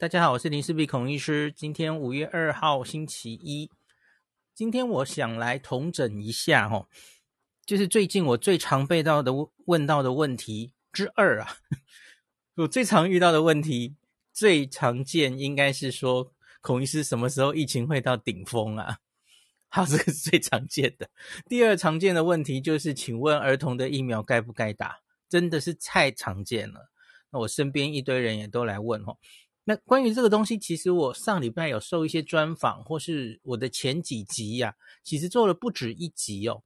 大家好，我是林氏璧孔医师。今天五月二号星期一，今天我想来统整一下哦，就是最近我最常被到的问到的问题之二啊。我最常遇到的问题，最常见应该是说，孔医师什么时候疫情会到顶峰啊？好，这个是最常见的。第二常见的问题就是，请问儿童的疫苗该不该打？真的是太常见了。那我身边一堆人也都来问哦。那关于这个东西，其实我上礼拜有受一些专访，或是我的前几集呀、其实做了不止一集哦。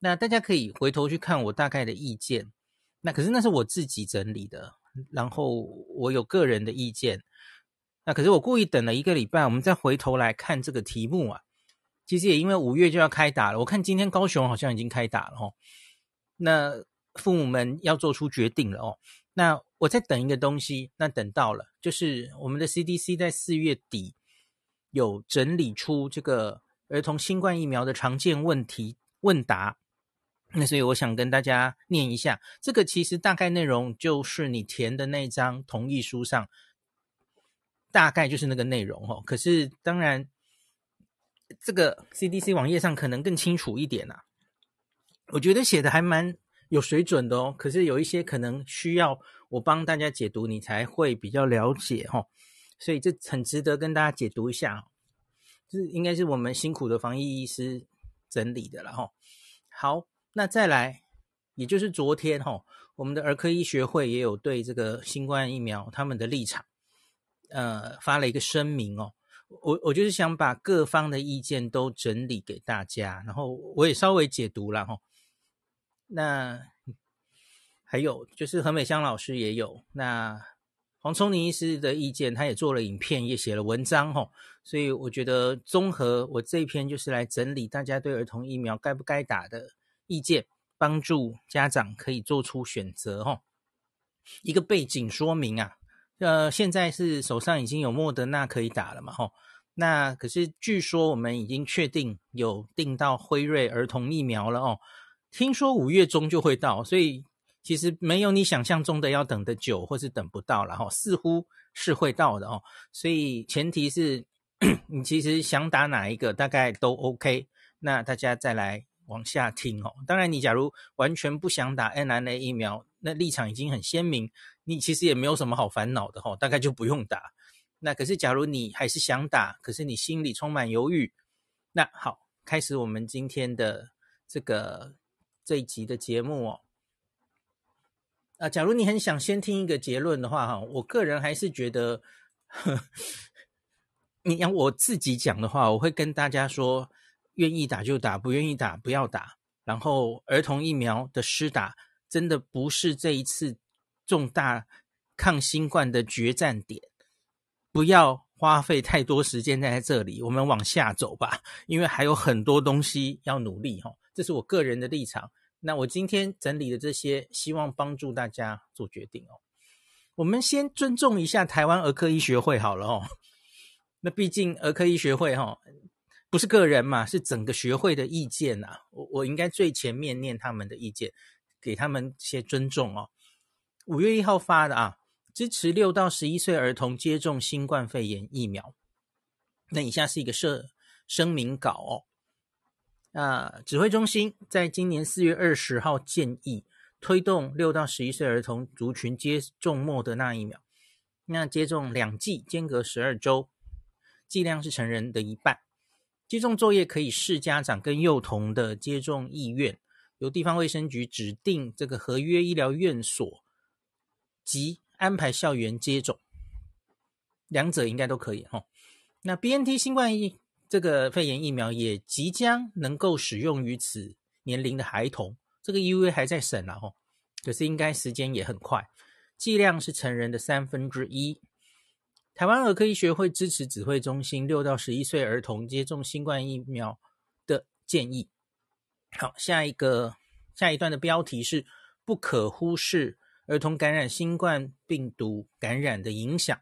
那大家可以回头去看我大概的意见。那可是那是我自己整理的，然后我有个人的意见。那可是我故意等了一个礼拜，我们再回头来看这个题目啊。其实也因为五月就要开打了，我看今天高雄好像已经开打了哦。那父母们要做出决定了哦。那我在等一个东西，那等到了，就是我们的 CDC 在四月底有整理出这个儿童新冠疫苗的常见问题问答，那所以我想跟大家念一下，这个其实大概内容就是你填的那张同意书上，大概就是那个内容哦。可是当然，这个 CDC 网页上可能更清楚一点啊，我觉得写的还蛮。有水准的哦，可是有一些可能需要我帮大家解读，你才会比较了解哈，所以这很值得跟大家解读一下，这应该是我们辛苦的防疫医师整理的了哈。好，那再来，也就是昨天哈，我们的儿科医学会也有对这个新冠疫苗他们的立场，呃，发了一个声明哦。我我就是想把各方的意见都整理给大家，然后我也稍微解读了哈。那还有就是何美香老师也有，那黄聪宁医师的意见，他也做了影片，也写了文章吼，所以我觉得综合我这一篇就是来整理大家对儿童疫苗该不该打的意见，帮助家长可以做出选择吼。一个背景说明啊，呃，现在是手上已经有莫德纳可以打了嘛吼，那可是据说我们已经确定有订到辉瑞儿童疫苗了哦。听说五月中就会到，所以其实没有你想象中的要等得久，或是等不到了哈，似乎是会到的哦。所以前提是 你其实想打哪一个，大概都 OK。那大家再来往下听哦。当然，你假如完全不想打 NNA 疫苗，那立场已经很鲜明，你其实也没有什么好烦恼的哈，大概就不用打。那可是假如你还是想打，可是你心里充满犹豫，那好，开始我们今天的这个。这一集的节目哦，啊，假如你很想先听一个结论的话，哈，我个人还是觉得，呵你要我自己讲的话，我会跟大家说，愿意打就打，不愿意打不要打。然后，儿童疫苗的施打真的不是这一次重大抗新冠的决战点，不要花费太多时间在这里，我们往下走吧，因为还有很多东西要努力，哈。这是我个人的立场。那我今天整理的这些，希望帮助大家做决定哦。我们先尊重一下台湾儿科医学会好了哦。那毕竟儿科医学会哈，不是个人嘛，是整个学会的意见呐。我我应该最前面念他们的意见，给他们些尊重哦。五月一号发的啊，支持六到十一岁儿童接种新冠肺炎疫苗。那以下是一个声声明稿哦。啊，指挥中心在今年四月二十号建议推动六到十一岁儿童族群接种莫德纳疫苗。那接种两剂，间隔十二周，剂量是成人的一半。接种作业可以视家长跟幼童的接种意愿，由地方卫生局指定这个合约医疗院所及安排校园接种，两者应该都可以哈。那 BNT 新冠疫这个肺炎疫苗也即将能够使用于此年龄的孩童，这个 EUA 还在审了哦，可是应该时间也很快。剂量是成人的三分之一。台湾儿科医学会支持指挥中心六到十一岁儿童接种新冠疫苗的建议。好，下一个下一段的标题是不可忽视儿童感染新冠病毒感染的影响。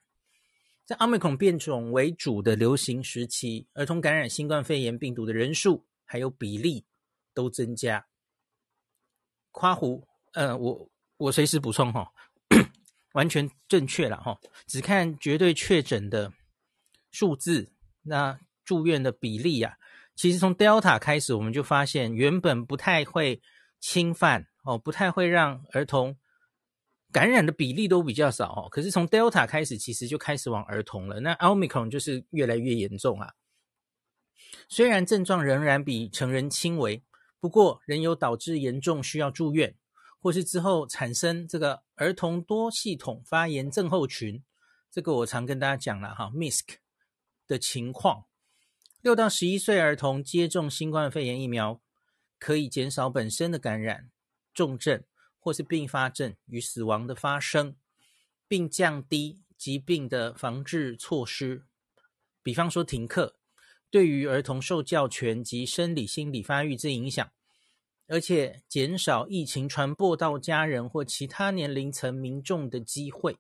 在奥密克戎变种为主的流行时期，儿童感染新冠肺炎病毒的人数还有比例都增加。夸胡，呃，我我随时补充哈。完全正确了哈，只看绝对确诊的数字，那住院的比例啊，其实从 Delta 开始，我们就发现原本不太会侵犯哦，不太会让儿童感染的比例都比较少哦。可是从 Delta 开始，其实就开始往儿童了。那 Omicron 就是越来越严重啊。虽然症状仍然比成人轻微，不过仍有导致严重需要住院。或是之后产生这个儿童多系统发炎症候群，这个我常跟大家讲了哈，MISC 的情况。六到十一岁儿童接种新冠肺炎疫苗，可以减少本身的感染、重症或是并发症与死亡的发生，并降低疾病的防治措施，比方说停课，对于儿童受教权及生理心理发育之影响。而且减少疫情传播到家人或其他年龄层民众的机会。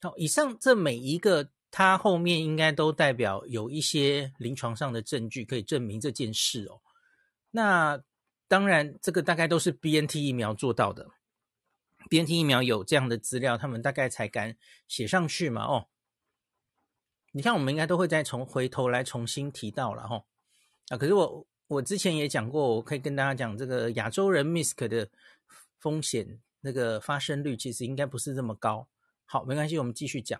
好，以上这每一个，它后面应该都代表有一些临床上的证据可以证明这件事哦。那当然，这个大概都是 BNT 疫苗做到的。BNT 疫苗有这样的资料，他们大概才敢写上去嘛。哦，你看，我们应该都会再从回头来重新提到了哈。啊，可是我。我之前也讲过，我可以跟大家讲，这个亚洲人 MISC 的风险那个发生率其实应该不是这么高。好，没关系，我们继续讲。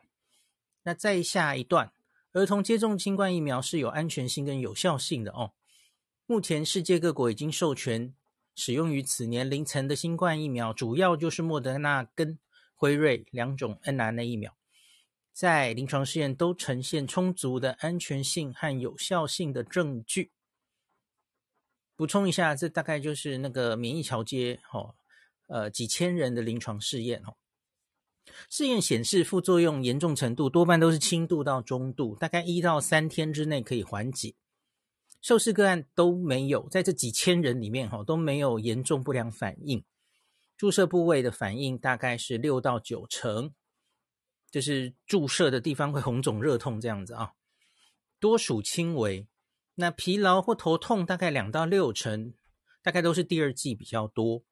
那再下一段，儿童接种新冠疫苗是有安全性跟有效性的哦。目前世界各国已经授权使用于此年龄层的新冠疫苗，主要就是莫德纳跟辉瑞两种 mRNA 疫苗，在临床试验都呈现充足的安全性和有效性的证据。补充一下，这大概就是那个免疫桥接，哦，呃，几千人的临床试验，哦，试验显示副作用严重程度多半都是轻度到中度，大概一到三天之内可以缓解。受试个案都没有，在这几千人里面，哈，都没有严重不良反应。注射部位的反应大概是六到九成，就是注射的地方会红肿热痛这样子啊，多属轻微。那疲劳或头痛大概两到六成，大概都是第二季比较多。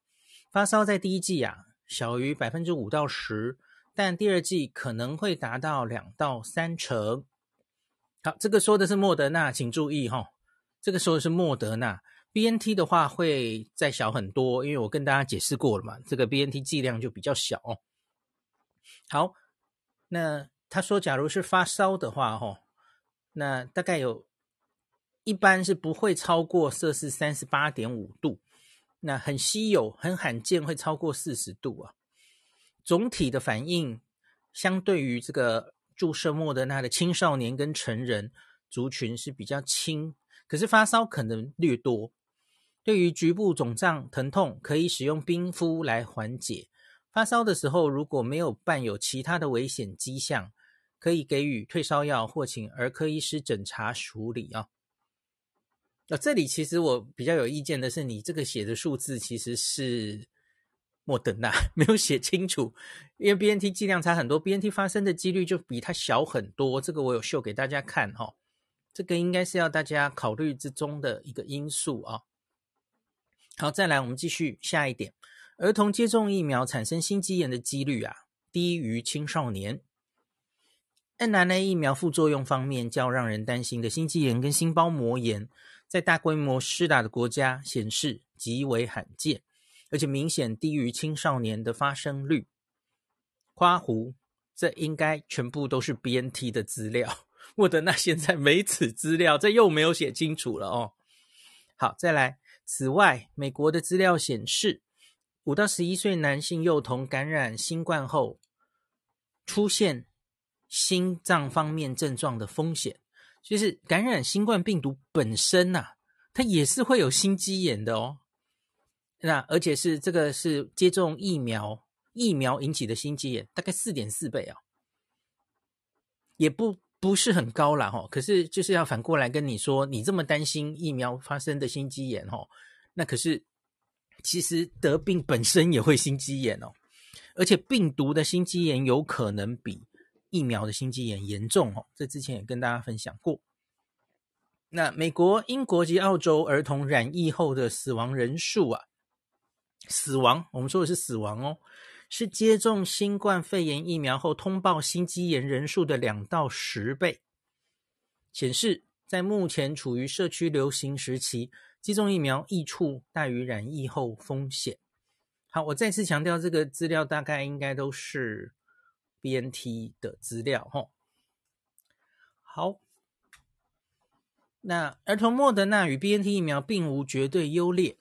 发烧在第一季啊，小于百分之五到十，但第二季可能会达到两到三成。好，这个说的是莫德纳，请注意哈、这个时候是莫德纳。BNT 的话会再小很多，因为我跟大家解释过了嘛，这个 BNT 剂量就比较小。好，那他说，假如是发烧的话，哈，那大概有。一般是不会超过摄氏三十八点五度，那很稀有、很罕见会超过四十度啊。总体的反应相对于这个注射莫德纳的青少年跟成人族群是比较轻，可是发烧可能略多。对于局部肿胀、疼痛，可以使用冰敷来缓解。发烧的时候如果没有伴有其他的危险迹象，可以给予退烧药或请儿科医师诊查处理啊。那、哦、这里其实我比较有意见的是，你这个写的数字其实是莫德纳 没有写清楚，因为 BNT 剂量差很多，BNT 发生的几率就比它小很多。这个我有秀给大家看哈、哦，这个应该是要大家考虑之中的一个因素啊。好，再来我们继续下一点，儿童接种疫苗产生心肌炎的几率啊，低于青少年。mRNA 疫苗副作用方面较让人担心的心肌炎跟心包膜炎。在大规模施打的国家显示极为罕见，而且明显低于青少年的发生率。夸胡，这应该全部都是 BNT 的资料。莫德纳现在没此资料，这又没有写清楚了哦。好，再来。此外，美国的资料显示，五到十一岁男性幼童感染新冠后，出现心脏方面症状的风险。就是感染新冠病毒本身呐、啊，它也是会有心肌炎的哦。那而且是这个是接种疫苗疫苗引起的心肌炎，大概四点四倍啊，也不不是很高啦哈。可是就是要反过来跟你说，你这么担心疫苗发生的心肌炎哈，那可是其实得病本身也会心肌炎哦，而且病毒的心肌炎有可能比。疫苗的心肌炎严重哦，这之前也跟大家分享过。那美国、英国及澳洲儿童染疫后的死亡人数啊，死亡我们说的是死亡哦，是接种新冠肺炎疫苗后通报心肌炎人数的两到十倍，显示在目前处于社区流行时期，接种疫苗益处大于染疫后风险。好，我再次强调，这个资料大概应该都是 BNT 的资料，吼。好，那儿童莫德纳与 BNT 疫苗并无绝对优劣，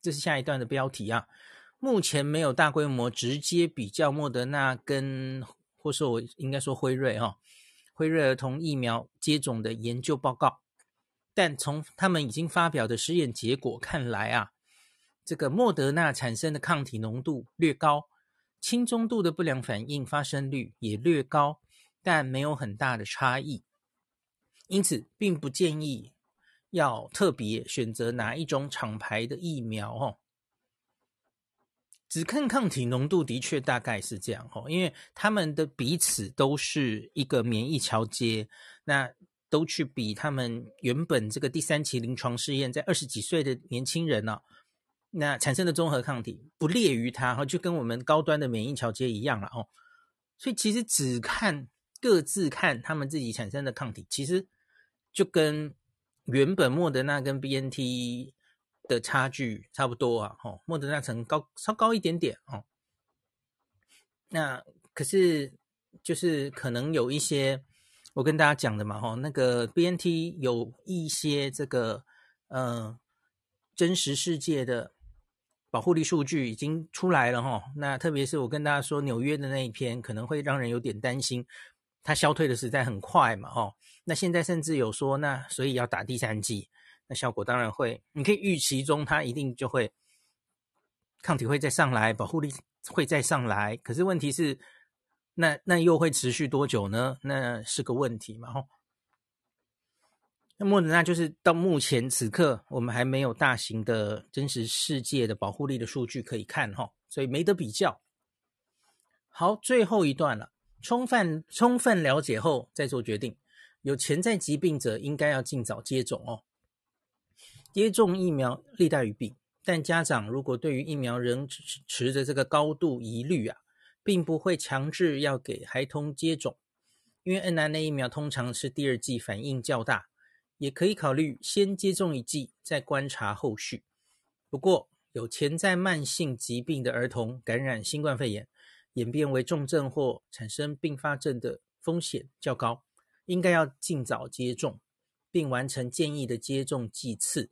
这是下一段的标题啊。目前没有大规模直接比较莫德纳跟，或是我应该说辉瑞哈，辉瑞儿童疫苗接种的研究报告，但从他们已经发表的实验结果看来啊，这个莫德纳产生的抗体浓度略高，轻中度的不良反应发生率也略高，但没有很大的差异，因此并不建议要特别选择哪一种厂牌的疫苗哦。只看抗体浓度的确大概是这样哦，因为他们的彼此都是一个免疫桥接，那都去比他们原本这个第三期临床试验在二十几岁的年轻人呢，那产生的综合抗体不劣于他哈，就跟我们高端的免疫桥接一样了哦。所以其实只看各自看他们自己产生的抗体，其实就跟原本莫德纳跟 BNT。的差距差不多啊，哦，莫德纳层高稍高一点点哦。那可是就是可能有一些我跟大家讲的嘛，吼，那个 BNT 有一些这个呃真实世界的保护力数据已经出来了哈。那特别是我跟大家说纽约的那一篇，可能会让人有点担心，它消退的实在很快嘛，哦。那现在甚至有说，那所以要打第三剂。那效果当然会，你可以预期中它一定就会抗体会再上来，保护力会再上来。可是问题是，那那又会持续多久呢？那是个问题嘛。吼，那莫德纳就是到目前此刻，我们还没有大型的真实世界的保护力的数据可以看，吼，所以没得比较。好，最后一段了，充分充分了解后再做决定。有潜在疾病者应该要尽早接种哦。接种疫苗利大于弊，但家长如果对于疫苗仍持着这个高度疑虑啊，并不会强制要给孩童接种，因为 n r n 疫苗通常是第二剂反应较大，也可以考虑先接种一剂再观察后续。不过，有潜在慢性疾病的儿童感染新冠肺炎，演变为重症或产生并发症的风险较高，应该要尽早接种，并完成建议的接种剂次。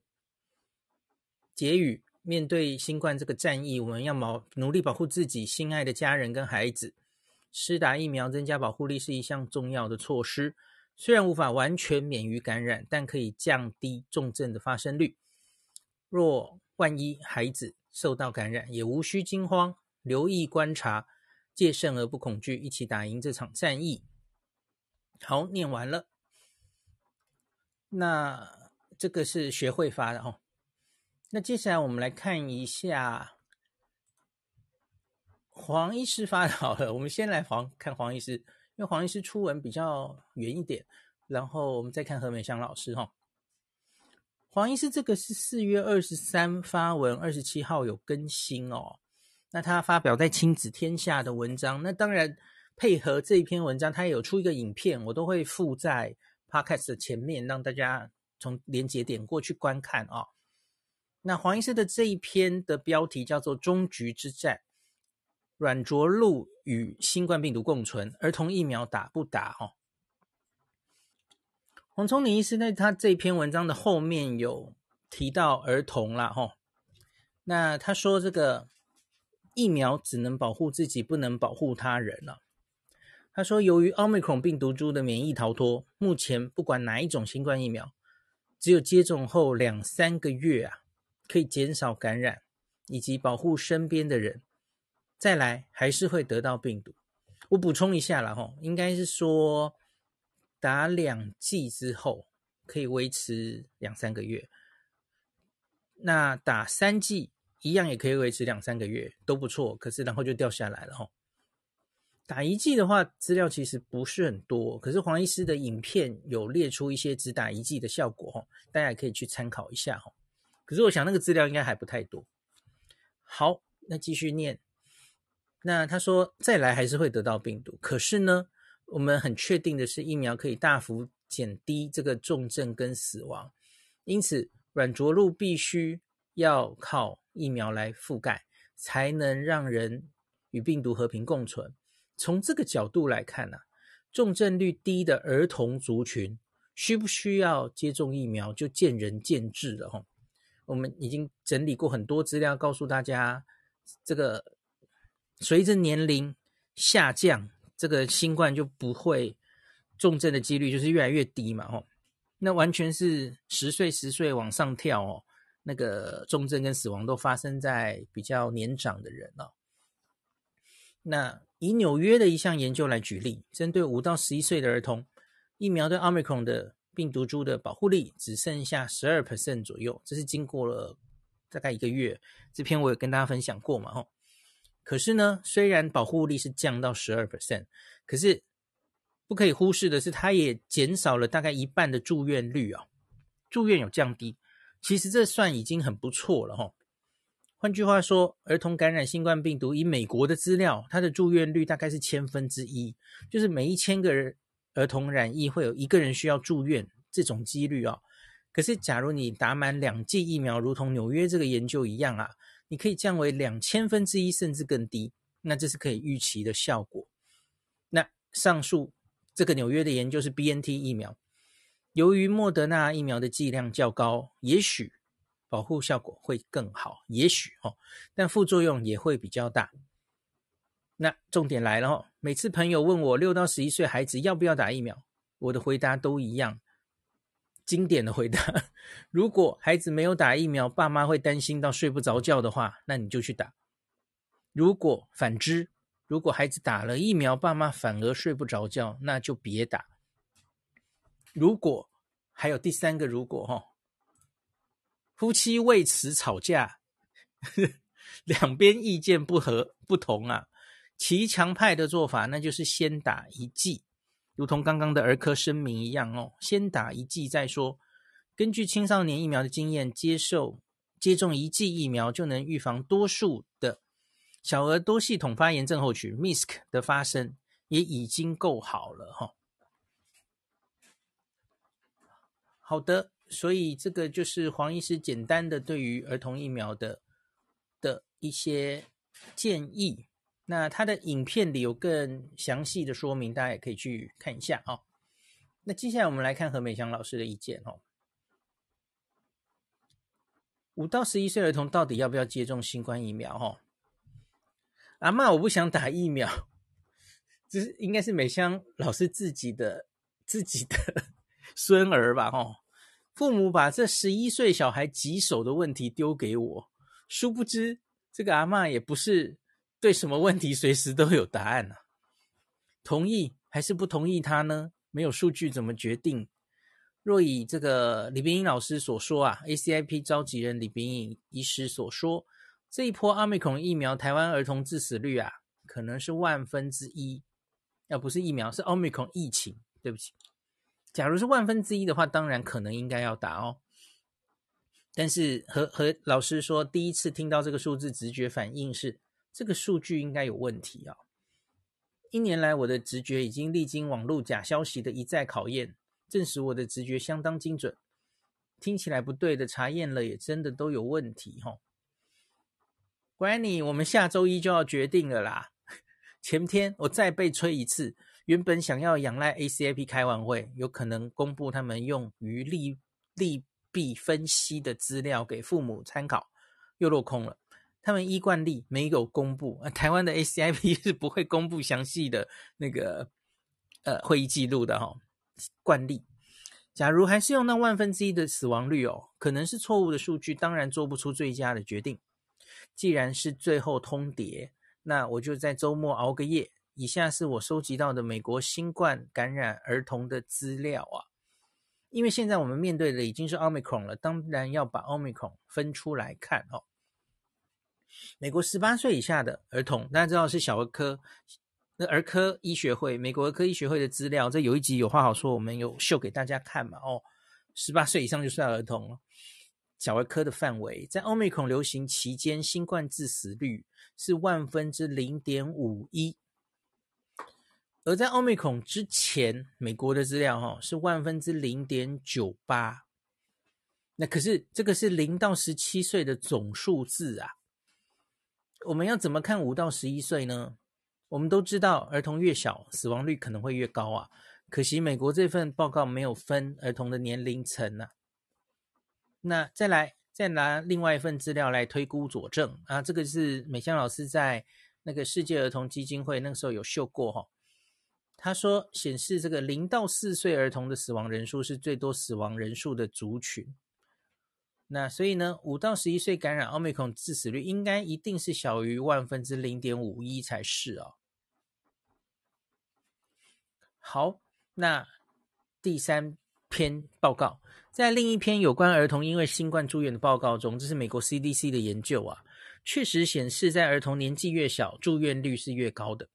结语：面对新冠这个战役，我们要保努力保护自己心爱的家人跟孩子。施打疫苗增加保护力是一项重要的措施，虽然无法完全免于感染，但可以降低重症的发生率。若万一孩子受到感染，也无需惊慌，留意观察，戒慎而不恐惧，一起打赢这场战役。好，念完了。那这个是学会发的哦。那接下来我们来看一下黄医师发的好了，我们先来黄看黄医师，因为黄医师出文比较远一点，然后我们再看何美香老师哈。黄医师这个是四月二十三发文，二十七号有更新哦。那他发表在亲子天下的文章，那当然配合这一篇文章，他也有出一个影片，我都会附在 Podcast 的前面，让大家从连结点过去观看、哦。那黄医师的这一篇的标题叫做“终局之战：软着陆与新冠病毒共存，儿童疫苗打不打？”哦，黄瑽宁医师在他这篇文章的后面有提到儿童啦，哈，那他说这个疫苗只能保护自己，不能保护他人了。他说，由于奥密克戎病毒株的免疫逃脱，目前不管哪一种新冠疫苗，只有接种后两三个月啊。可以减少感染，以及保护身边的人。再来还是会得到病毒。我补充一下了哈，应该是说打两剂之后可以维持两三个月。那打三剂一样也可以维持两三个月，都不错。可是然后就掉下来了哈。打一剂的话，资料其实不是很多。可是黄医师的影片有列出一些只打一剂的效果哈，大家也可以去参考一下哈。可是我想那个资料应该还不太多。好，那继续念。那他说再来还是会得到病毒，可是呢，我们很确定的是疫苗可以大幅减低这个重症跟死亡，因此软着陆必须要靠疫苗来覆盖，才能让人与病毒和平共存。从这个角度来看呢、重症率低的儿童族群需不需要接种疫苗，就见仁见智了哈。我们已经整理过很多资料，告诉大家，这个随着年龄下降，这个新冠就不会重症的几率就是越来越低嘛，吼。那完全是十岁十岁往上跳哦，那个重症跟死亡都发生在比较年长的人哦。那以纽约的一项研究来举例，针对五到十一岁的儿童，疫苗对奥密克戎的病毒株的保护力只剩下十二 percent 左右，这是经过了大概一个月。这篇我有跟大家分享过嘛，吼。可是呢，虽然保护力是降到十二 percent，可是不可以忽视的是，它也减少了大概一半的住院率啊。住院有降低，其实这算已经很不错了，吼。换句话说，儿童感染新冠病毒，以美国的资料，它的住院率大概是千分之一，就是每一千个人。儿童染疫会有一个人需要住院，这种几率哦。可是，假如你打满两剂疫苗，如同纽约这个研究一样啊，你可以降为两千分之一甚至更低，那这是可以预期的效果。那上述这个纽约的研究是 BNT 疫苗，由于莫德纳疫苗的剂量较高，也许保护效果会更好，也许哦，但副作用也会比较大。那重点来了哦，每次朋友问我六到十一岁孩子要不要打疫苗，我的回答都一样，经典的回答：如果孩子没有打疫苗，爸妈会担心到睡不着觉的话，那你就去打；如果反之，如果孩子打了疫苗，爸妈反而睡不着觉，那就别打。如果还有第三个如果哈，夫妻为此吵架，两边意见不合不同啊。骑墙派的做法，那就是先打一剂，如同刚刚的儿科声明一样哦，先打一剂再说。根据青少年疫苗的经验，接受接种一剂疫苗就能预防多数的小儿多系统发炎症候群 （MISC） 的发生，也已经够好了哈、哦。好的，所以这个就是黄医师简单的对于儿童疫苗的的一些建议。那他的影片里有更详细的说明，大家也可以去看一下哦。那接下来我们来看何美香老师的意见哦。五到十一岁儿童到底要不要接种新冠疫苗？哦，阿嬷，我不想打疫苗，这是应该是美香老师自己的自己的 孙儿吧？哦，父母把这十一岁小孩棘手的问题丢给我，殊不知这个阿嬷也不是。对什么问题随时都有答案呢、同意还是不同意他呢？没有数据怎么决定？若以这个李冰英老师所说啊，ACIP 召集人李冰英医师所说，这一波奥密克戎疫苗台湾儿童致死率啊，可能是万分之一，要不是疫苗，是奥密克戎疫情。对不起，假如是万分之一的话，当然可能应该要打哦。但是和和老师说，第一次听到这个数字，直觉反应是。这个数据应该有问题啊！一年来，我的直觉已经历经网络假消息的一再考验，证实我的直觉相当精准。听起来不对的，查验了也真的都有问题哈。Granny，我们下周一就要决定了啦。前天我再被催一次，原本想要仰赖 ACIP 开完会，有可能公布他们用于利利弊分析的资料给父母参考，又落空了。他们依惯例没有公布，台湾的 ACIP 是不会公布详细的那个呃会议记录的哈、哦。惯例，假如还是用那万分之一的死亡率哦，可能是错误的数据，当然做不出最佳的决定。既然是最后通牒，那我就在周末熬个夜。以下是我收集到的美国新冠感染儿童的资料啊，因为现在我们面对的已经是 Omicron 了，当然要把 Omicron 分出来看哦。美国十八岁以下的儿童，大家知道是小儿科，那儿科医学会，美国儿科医学会的资料，这有一集有话好说，我们有秀给大家看嘛？哦，十八岁以上就算儿童了。小儿科的范围，在奥密克戎流行期间，新冠致死率是万分之零点五一，而在奥密克戎之前，美国的资料哈是万分之零点九八。那可是这个是零到十七岁的总数字啊，我们要怎么看五到十一岁呢？我们都知道，儿童越小，死亡率可能会越高啊。可惜美国这份报告没有分儿童的年龄层啊。那再来，再拿另外一份资料来推估佐证啊，这个是美香老师在那个世界儿童基金会那个时候有秀过哈、他说显示这个零到四岁儿童的死亡人数是最多死亡人数的族群。那所以呢，五到十一岁感染奥密克戎致死率应该一定是小于万分之零点五一才是哦。好，那第三篇报告。在另一篇有关儿童因为新冠住院的报告中，这是美国 CDC 的研究啊，确实显示，在儿童年纪越小，住院率是越高的。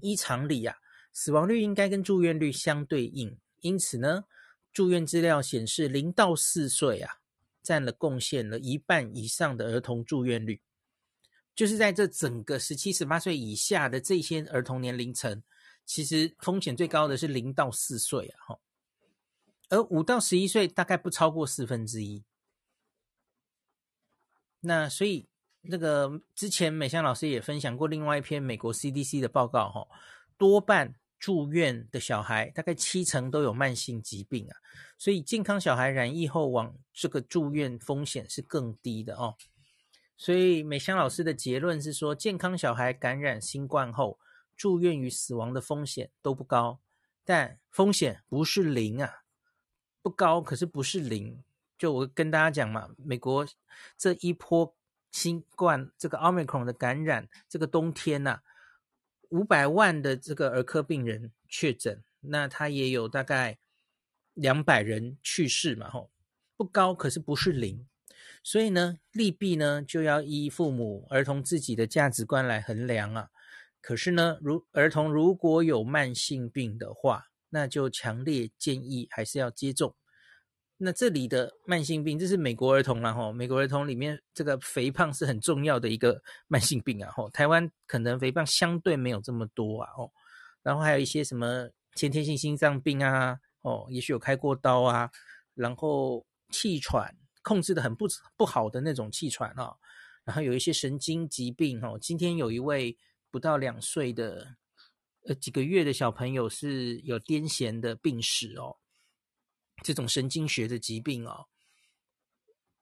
依常理啊，死亡率应该跟住院率相对应。因此呢，住院资料显示，零到四岁啊，占了贡献了一半以上的儿童住院率，就是在这整个十七、十八岁以下的这些儿童年龄层，其实风险最高的是零到四岁啊，哈。而五到十一岁大概不超过四分之一，那所以那个之前美香老师也分享过另外一篇美国 CDC 的报告哈，多半住院的小孩大概七成都有慢性疾病啊，所以健康小孩染疫后往这个住院风险是更低的哦，所以美香老师的结论是说，健康小孩感染新冠后住院与死亡的风险都不高，但风险不是零啊。不高，可是不是零。就我跟大家讲嘛，美国这一波新冠这个奥密克戎的感染，这个冬天呐、啊，五百万的这个儿科病人确诊，那他也有大概两百人去世嘛，吼，不高，可是不是零。所以呢，利弊呢就要依父母儿童自己的价值观来衡量啊。可是呢，如儿童如果有慢性病的话，那就强烈建议还是要接种。那这里的慢性病，这是美国儿童啦吼，美国儿童里面这个肥胖是很重要的一个 慢性病啊吼。台湾可能肥胖相对没有这么多啊哦，然后还有一些什么先天性心脏病啊哦，也许有开过刀啊，然后气喘控制的很不不好的那种气喘啊，然后有一些神经疾病哦。今天有一位不到两岁的。呃，几个月的小朋友是有癫痫的病史哦，这种神经学的疾病哦，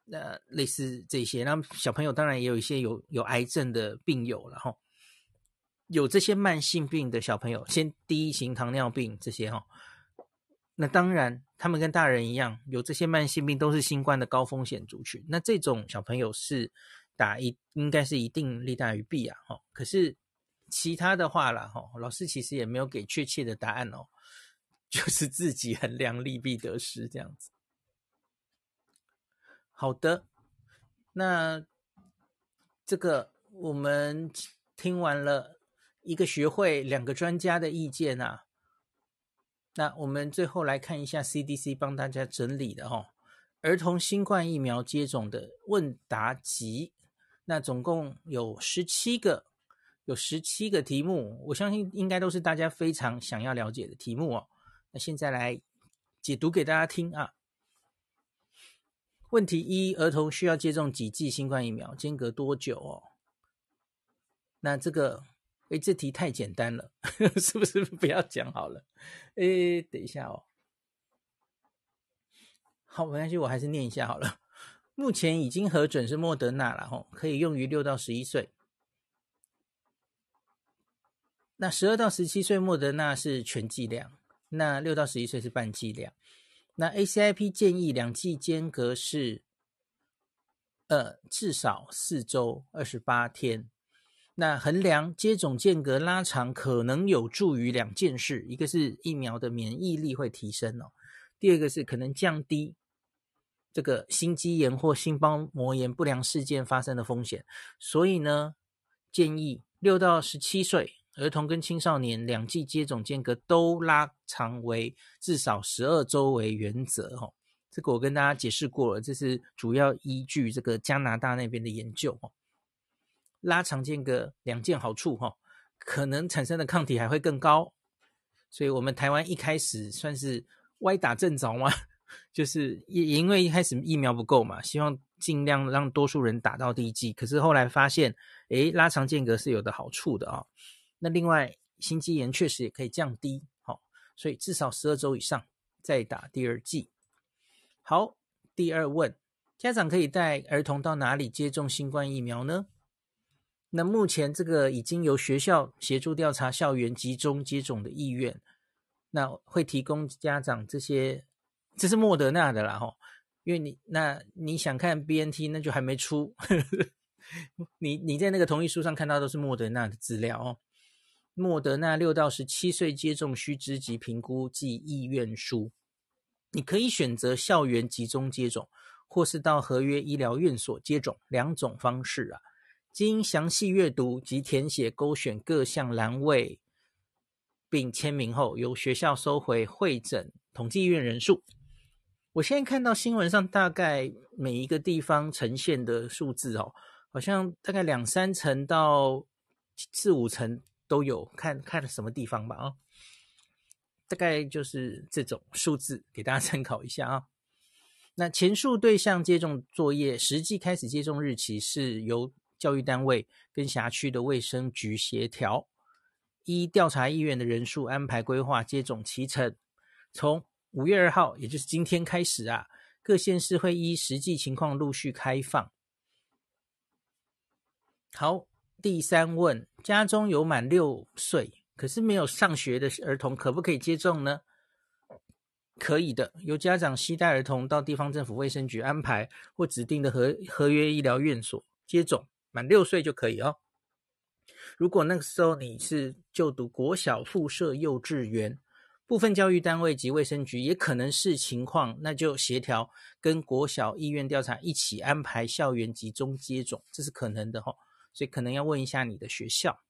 那类似这些，那小朋友当然也有一些有有癌症的病友了哈、哦，有这些慢性病的小朋友，先第一型糖尿病这些哈、哦，那当然他们跟大人一样，有这些慢性病都是新冠的高风险族群，那这种小朋友是打一应该是一定利大于弊啊，哈，可是。其他的话啦，哈，老师其实也没有给确切的答案哦，就是自己衡量利弊得失这样子。好的，那这个我们听完了一个学会两个专家的意见啊，那我们最后来看一下 CDC 帮大家整理的哦，儿童新冠疫苗接种的问答集，那总共有十七个。有十七个题目，我相信应该都是大家非常想要了解的题目哦。那现在来解读给大家听啊。问题一：儿童需要接种几剂新冠疫苗？间隔多久哦？那这个，诶，这题太简单了，是不是 不要讲好了？诶，等一下哦。好，没关系，我还是念一下好了。目前已经核准是莫德纳了吼，可以用于六到十一岁。那十二到十七岁莫德纳是全剂量，那六到十一岁是半剂量。那 ACIP 建议两剂间隔是，呃，至少四周二十八天。那衡量接种间隔拉长可能有助于两件事，一个是疫苗的免疫力会提升哦，第二个是可能降低这个心肌炎或心包膜炎不良事件发生的风险。所以呢，建议六到十七岁。儿童跟青少年两剂接种间隔都拉长为至少十二周为原则，吼，这个我跟大家解释过了，这是主要依据这个加拿大那边的研究哦。拉长间隔两件好处哈，可能产生的抗体还会更高，所以我们台湾一开始算是歪打正着嘛，就是也因为一开始疫苗不够嘛，希望尽量让多数人打到第一剂，可是后来发现，诶，拉长间隔是有的好处的啊、那另外，心肌炎确实也可以降低，好，所以至少十二周以上再打第二剂。好，第二问，家长可以带儿童到哪里接种新冠疫苗呢？那目前这个已经由学校协助调查校园集中接种的意愿，那会提供家长这些，这是莫德纳的啦吼，因为你那你想看 BNT 那就还没出，你你在那个同意书上看到都是莫德纳的资料哦。莫德纳六到十七岁接种须知及评估暨意愿书。你可以选择校园集中接种，或是到合约医疗院所接种，两种方式啊。经详细阅读及填写勾选各项栏位，并签名后，由学校收回会诊统计医院人数。我现在看到新闻上，大概每一个地方呈现的数字哦，好像大概两三成到四五成都有，看看什么地方吧啊、大概就是这种数字，给大家参考一下啊。那前述对象接种作业实际开始接种日期是由教育单位跟辖区的卫生局协调，依调查意愿的人数安排规划接种期程。从五月二号，也就是今天开始啊，各县市会依实际情况陆续开放。好，第三问，家中有满六岁。可是没有上学的儿童可不可以接种呢？可以的，由家长携带儿童到地方政府卫生局安排或指定的合合约医疗院所接种，满六岁就可以哦。如果那个时候你是就读国小附设幼稚园，部分教育单位及卫生局也可能视情况，那就协调跟国小医院调查一起安排校园集中接种，这是可能的哈、哦。所以可能要问一下你的学校。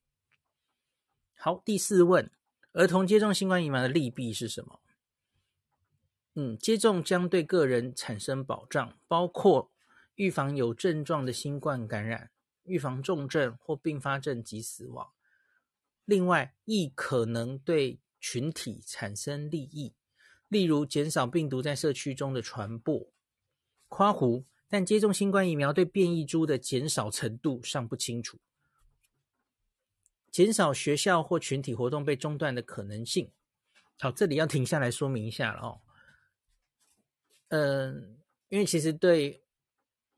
好，第四问，儿童接种新冠疫苗的利弊是什么？嗯，接种将对个人产生保障，包括预防有症状的新冠感染、预防重症或并发症及死亡。另外，亦可能对群体产生利益，例如减少病毒在社区中的传播。夸胡，但接种新冠疫苗对变异株的减少程度尚不清楚。减少学校或群体活动被中断的可能性。好，这里要停下来说明一下了哦。嗯，因为其实对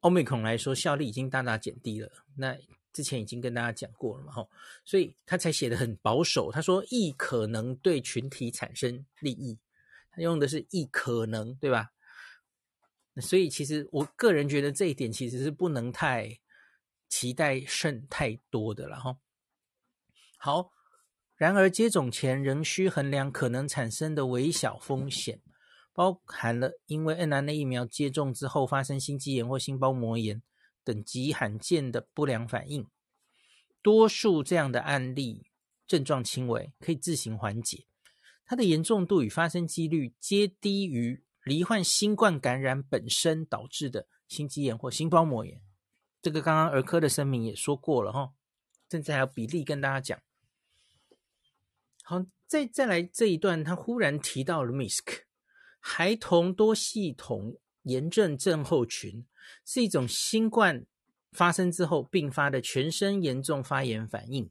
Omicron 来说，效力已经大大减低了。那之前已经跟大家讲过了嘛，吼，所以他才写的很保守。他说，亦可能对群体产生利益，他用的是亦可能，对吧？所以其实我个人觉得这一点其实是不能太期待甚太多的了，哈。好，然而接种前仍需衡量可能产生的微小风险，包含了因为 mRNA 疫苗接种之后发生心肌炎或心包膜炎等极罕见的不良反应。多数这样的案例症状轻微，可以自行缓解，它的严重度与发生几率皆低于罹患新冠感染本身导致的心肌炎或心包膜炎。这个刚刚儿科的声明也说过了哈，甚至还有比例跟大家讲。好，再再来这一段，他忽然提到了 MIS-C，孩童多系统炎症症候群是一种新冠发生之后并发的全身严重发炎反应。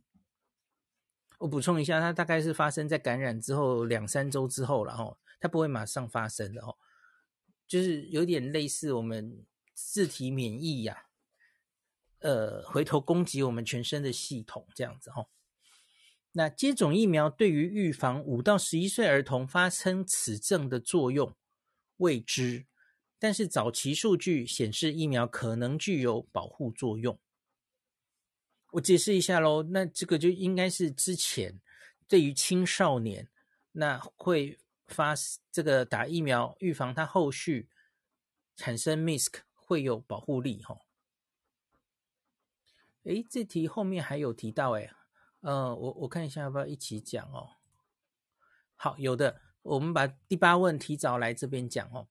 我补充一下，它大概是发生在感染之后两三周之后，了哈它不会马上发生的哦，就是有点类似我们自体免疫呀、呃，回头攻击我们全身的系统这样子哈。那接种疫苗对于预防五到十一岁儿童发生此症的作用未知，但是早期数据显示疫苗可能具有保护作用。我解释一下喽，那这个就应该是之前对于青少年那会发这个打疫苗预防它后续产生 MIS-C 会有保护力哈。诶，这题后面还有提到诶。呃，我我看一下要不要一起讲哦。好，有的，我们把第八问提早来这边讲哦。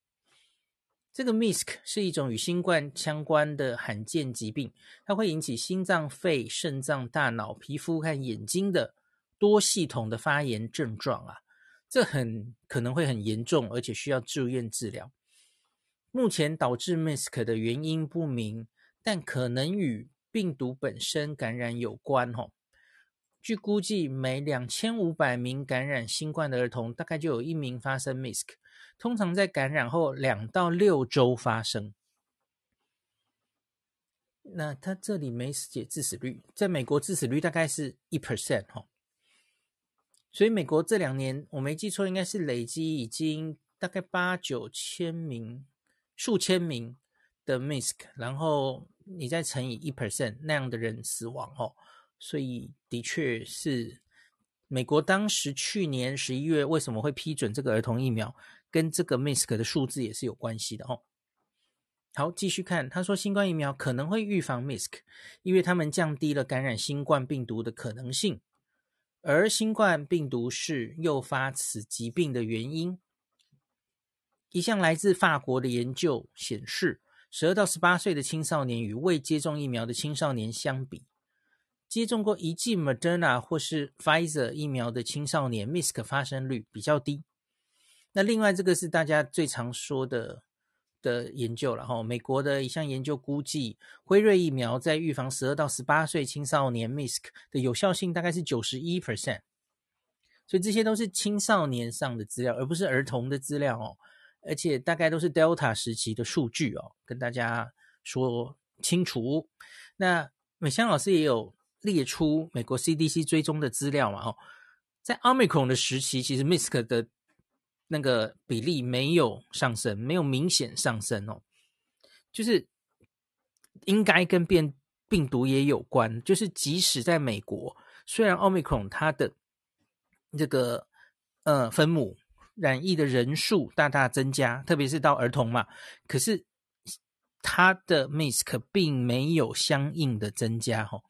这个 MIS-C 是一种与新冠相关的罕见疾病，它会引起心脏、肺、肾脏、大脑、皮肤和眼睛的多系统的发炎症状啊，这很可能会很严重，而且需要住院治疗。目前导致 MIS-C 的原因不明，但可能与病毒本身感染有关哦。据估计，每两千五百名感染新冠的儿童，大概就有一名发生 MIS-C。通常在感染后两到六周发生。那他这里没写致死率，在美国致死率大概是一 percent 哈。所以美国这两年我没记错，应该是累积已经大概八九千名、数千名的 MIS-C，然后你再乘以一 percent 那样的人死亡哦。所以的确是美国当时去年十一月为什么会批准这个儿童疫苗？跟这个 MIS-C 的数字也是有关系的哦。好，继续看，他说新冠疫苗可能会预防 MIS-C，因为他们降低了感染新冠病毒的可能性，而新冠病毒是诱发此疾病的原因。一项来自法国的研究显示，十二到十八岁的青少年与未接种疫苗的青少年相比，接种过一剂 Moderna 或是 Pfizer 疫苗的青少年 MIS-C 发生率比较低。那另外这个是大家最常说的的研究了哈，美国的一项研究估计，辉瑞疫苗在预防十二到十八岁青少年 MIS-C 的有效性大概是九十一 percent，所以这些都是青少年上的资料，而不是儿童的资料哦，而且大概都是 Delta 时期的数据哦，跟大家说清楚。那美香老师也有列出美国 CDC 追踪的资料嘛，哦，在 Omicron 的时期，其实 MIS-C 的那个比例没有上升，没有明显上升哦，就是应该跟变病毒也有关。就是即使在美国，虽然 Omicron 它的这个呃分母染疫的人数大大增加，特别是到儿童嘛，可是它的 MISK 并没有相应的增加、哦，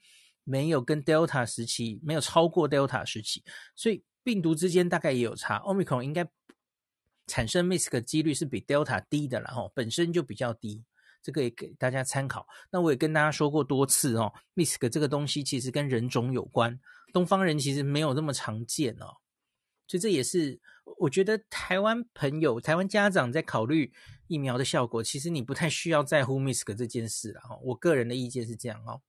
没有跟 Delta 时期没有超过 Delta 时期，所以病毒之间大概也有差。Omicron 应该。产生 MIS-C 的几率是比 Delta 低的啦，吼，本身就比较低，这个也给大家参考。那我也跟大家说过多次哦，MIS-C 这个东西其实跟人种有关，东方人其实没有那么常见哦，所以这也是我觉得台湾朋友、台湾家长在考虑疫苗的效果，其实你不太需要在乎 MIS-C 这件事了哈。我个人的意见是这样哦。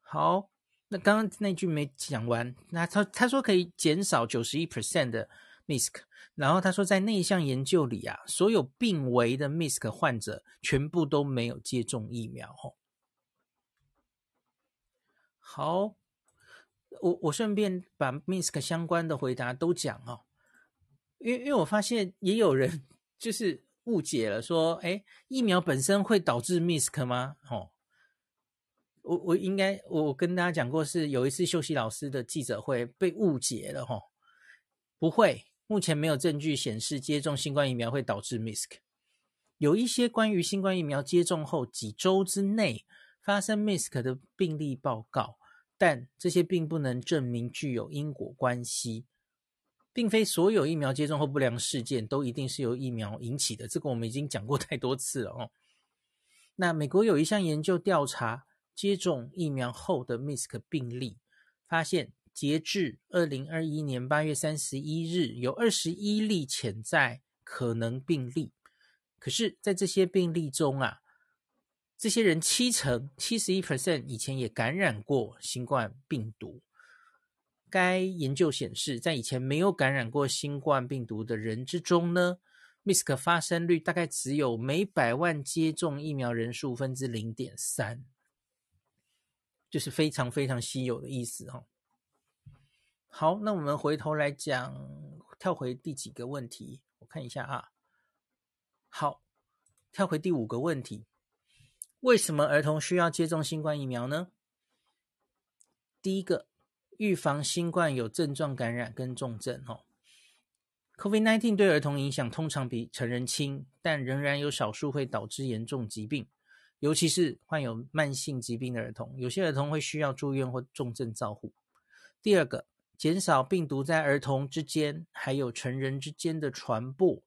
好，那刚刚那句没讲完，那他他说可以减少九十一 percent 的。MIS-C，然后他说，在那一项研究里啊，所有病危的 MIS-C 患者全部都没有接种疫苗。哦，好，我我顺便把 MIS-C 相关的回答都讲哦，因为因为我发现也有人就是误解了，说，哎，疫苗本身会导致 MIS-C 吗？哦，我我应该我跟大家讲过，是有一次秀熙老师的记者会被误解了，哈，不会。目前没有证据显示接种新冠疫苗会导致 MIS-C。有一些关于新冠疫苗接种后几周之内发生 MIS-C 的病例报告，但这些并不能证明具有因果关系，并非所有疫苗接种后不良事件都一定是由疫苗引起的。这个我们已经讲过太多次了哦。那美国有一项研究调查接种疫苗后的 MIS-C 病例，发现。截至二零二一年八月三十一日，有二十一例潜在可能病例。可是，在这些病例中啊，这些人七成七十一 percent 以前也感染过新冠病毒。该研究显示，在以前没有感染过新冠病毒的人之中呢，MIS-C 发生率大概只有每百万接种疫苗人数分之零点三，就是非常非常稀有的意思哈。好，那我们回头来讲，跳回第几个问题？我看一下啊。好，跳回第五个问题：为什么儿童需要接种新冠疫苗呢？第一个，预防新冠有症状感染跟重症。哦，COVID-19 对儿童影响通常比成人轻，但仍然有少数会导致严重疾病，尤其是患有慢性疾病的儿童。有些儿童会需要住院或重症照护。第二个。减少病毒在儿童之间还有成人之间的传播。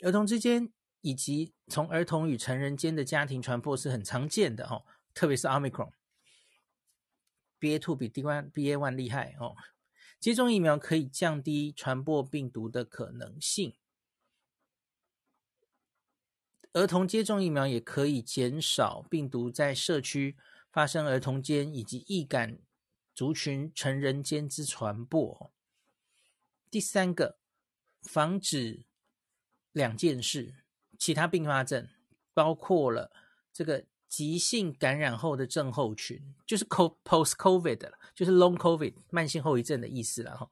儿童之间以及从儿童与成人间的家庭传播是很常见的哦，特别是 Omicron。BA.2 比 D one、B A one 厉害哦。接种疫苗可以降低传播病毒的可能性。儿童接种疫苗也可以减少病毒在社区发生儿童间以及易感族群成人间之传播。第三个，防止两件事，其他并发症包括了这个急性感染后的症候群，就是 co post COVID 的，就是 long COVID 慢性后遗症的意思了哈。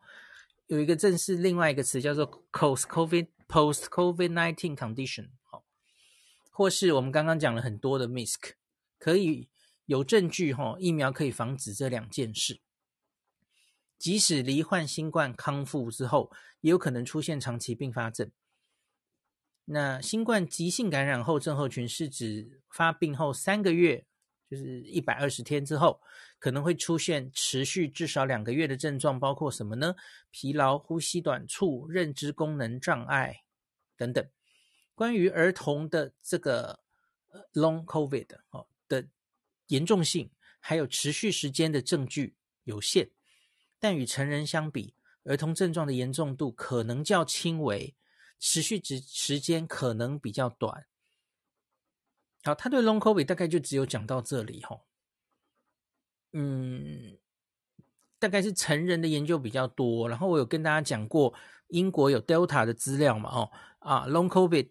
有一个正是另外一个词叫做 post COVID post COVID nineteen condition，好或是我们刚刚讲了很多的 MISC，可以有证据哈，疫苗可以防止这两件事。即使罹患新冠康复之后，也有可能出现长期并发症。那新冠急性感染后症候群是指发病后三个月，就是一百二十天之后，可能会出现持续至少两个月的症状，包括什么呢？疲劳、呼吸短促、认知功能障碍等等。关于儿童的这个 Long COVID 哦的严重性，还有持续时间的证据有限。但与成人相比，儿童症状的严重度可能较轻微，持续时时间可能比较短。好，他对 Long COVID 大概就只有讲到这里哈。嗯，大概是成人的研究比较多。然后我有跟大家讲过，英国有 Delta 的资料嘛？哦，啊，Long COVID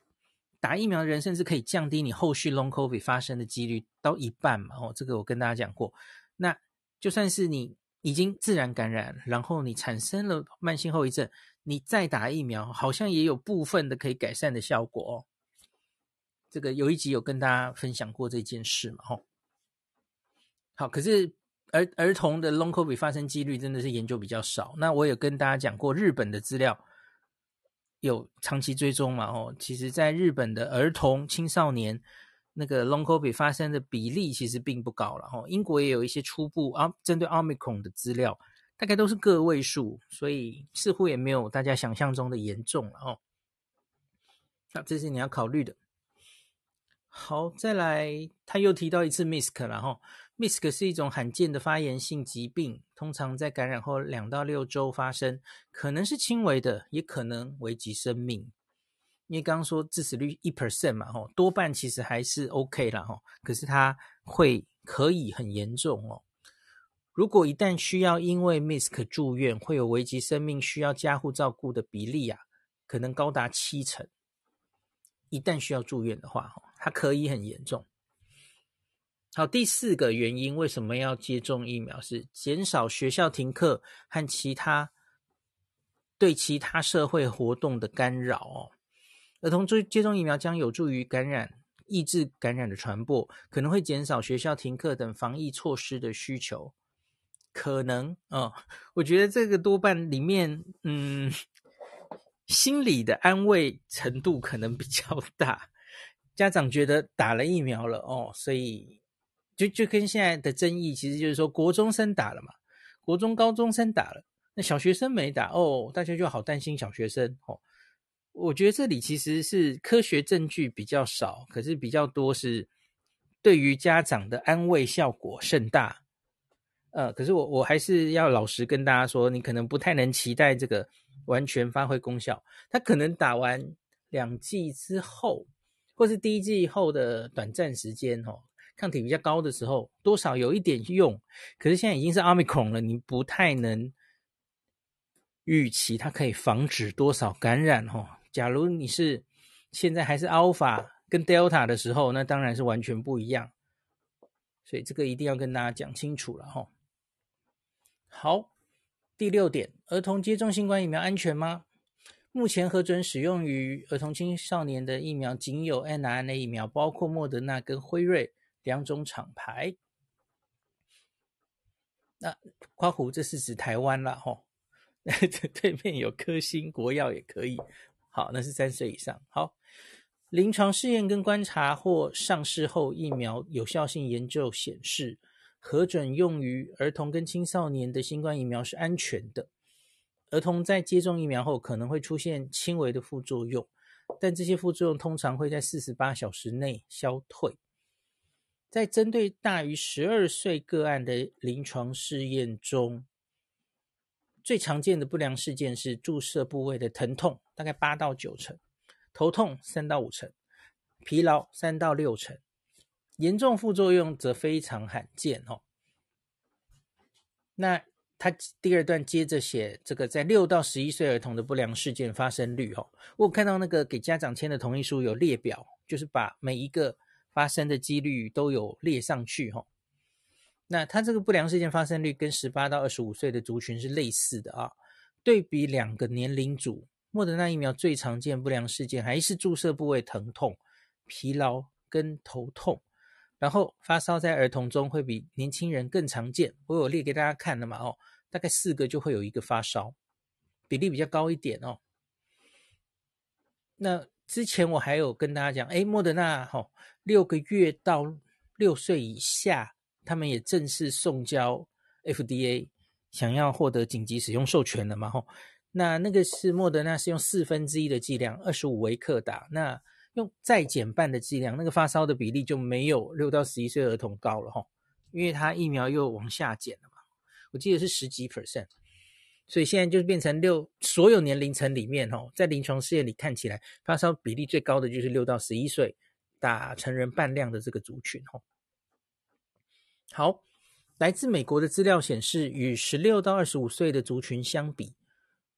打疫苗的人甚至可以降低你后续 Long COVID 发生的几率到一半嘛？哦，这个我跟大家讲过。那就算是你。已经自然感染，然后你产生了慢性后遗症，你再打疫苗，好像也有部分的可以改善的效果哦。这个有一集有跟大家分享过这件事嘛？吼，好，可是儿儿童的 Long COVID 发生几率真的是研究比较少。那我有跟大家讲过，日本的资料有长期追踪嘛？哦，其实在日本的儿童青少年。那个 Long COVID 发生的比例其实并不高了哈，英国也有一些初步啊针对 Omicron 的资料，大概都是个位数，所以似乎也没有大家想象中的严重了哦。那这是你要考虑的。好，再来，他又提到一次 MISC 了哈，MISC 是一种罕见的发炎性疾病，通常在感染后两到六周发生，可能是轻微的，也可能危及生命。因为刚刚说致死率一 percent 嘛，吼，多半其实还是 OK 啦，吼，可是它会可以很严重哦。如果一旦需要因为 MISC 住院，会有危及生命需要加护照顾的比例啊，可能高达七成。一旦需要住院的话，吼，它可以很严重。好，第四个原因为什么要接种疫苗是减少学校停课和其他对其他社会活动的干扰哦。儿童接接种疫苗将有助于感染，抑制感染的传播，可能会减少学校停课等防疫措施的需求。可能哦，我觉得这个多半里面，嗯，心理的安慰程度可能比较大。家长觉得打了疫苗了哦，所以就就跟现在的争议，其实就是说，国中生打了嘛，国中高中生打了，那小学生没打哦，大家就好担心小学生哦。我觉得这里其实是科学证据比较少，可是比较多是对于家长的安慰效果甚大。呃，可是我我还是要老实跟大家说，你可能不太能期待这个完全发挥功效。他可能打完两剂之后，或是第一剂后的短暂时间，哦，抗体比较高的时候，多少有一点用。可是现在已经是 Omicron 了，你不太能预期它可以防止多少感染，哦。假如你是现在还是 Alpha 跟 Delta 的时候，那当然是完全不一样。所以这个一定要跟大家讲清楚了哈。好，第六点，儿童接种新冠疫苗安全吗？目前核准使用于儿童青少年的疫苗仅有 mRNA 疫苗，包括莫德纳跟辉瑞两种厂牌。那括弧这是指台湾了哈。这对面有科兴国药也可以。好，那是三岁以上。好，临床试验跟观察或上市后疫苗有效性研究显示，核准用于儿童跟青少年的新冠疫苗是安全的。儿童在接种疫苗后可能会出现轻微的副作用，但这些副作用通常会在四十八小时内消退。在针对大于十二岁个案的临床试验中，最常见的不良事件是注射部位的疼痛，大概八到九成；头痛三到五成；疲劳三到六成。严重副作用则非常罕见哦。那他第二段接着写这个在六到十一岁儿童的不良事件发生率哦，我看到那个给家长签的同意书有列表，就是把每一个。发生的几率都有列上去哈，那它这个不良事件发生率跟十八到二十五岁的族群是类似的啊。对比两个年龄组，莫德纳疫苗最常见不良事件还是注射部位疼痛、疲劳跟头痛，然后发烧在儿童中会比年轻人更常见。我有列给大家看了嘛哦，大概四个就会有一个发烧，比例比较高一点哦。那之前我还有跟大家讲，哎，莫德纳哈。六个月到六岁以下，他们也正式送交 FDA，想要获得紧急使用授权了嘛？吼，那那个是莫德纳是用四分之一的剂量，二十五微克打，那用再减半的剂量，那个发烧的比例就没有六到十一岁儿童高了吼，因为它疫苗又往下减了嘛，我记得是十几 percent，所以现在就变成六所有年龄层里面吼，在临床试验里看起来发烧比例最高的就是六到十一岁。打成人半量的这个族群，哦，好，来自美国的资料显示，与十六到二十五岁的族群相比，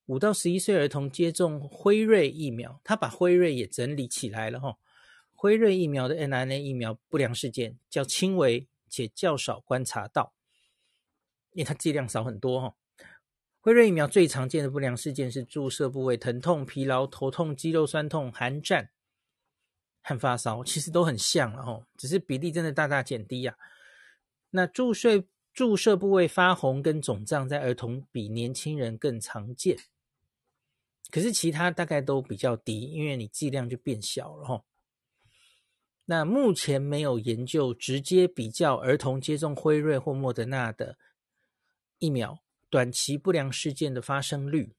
五到十一岁儿童接种辉瑞疫苗，他把辉瑞也整理起来了，吼，辉瑞疫苗的 mRNA 疫苗不良事件较轻微且较少观察到，因为它剂量少很多，哈。辉瑞疫苗最常见的不良事件是注射部位疼痛、疲劳、头痛、肌肉酸痛、寒战。和发烧其实都很像了吼，只是比例真的大大减低呀。那注射注射部位发红跟肿胀在儿童比年轻人更常见，可是其他大概都比较低，因为你剂量就变小了吼。那目前没有研究直接比较儿童接种辉瑞或莫德纳的疫苗短期不良事件的发生率，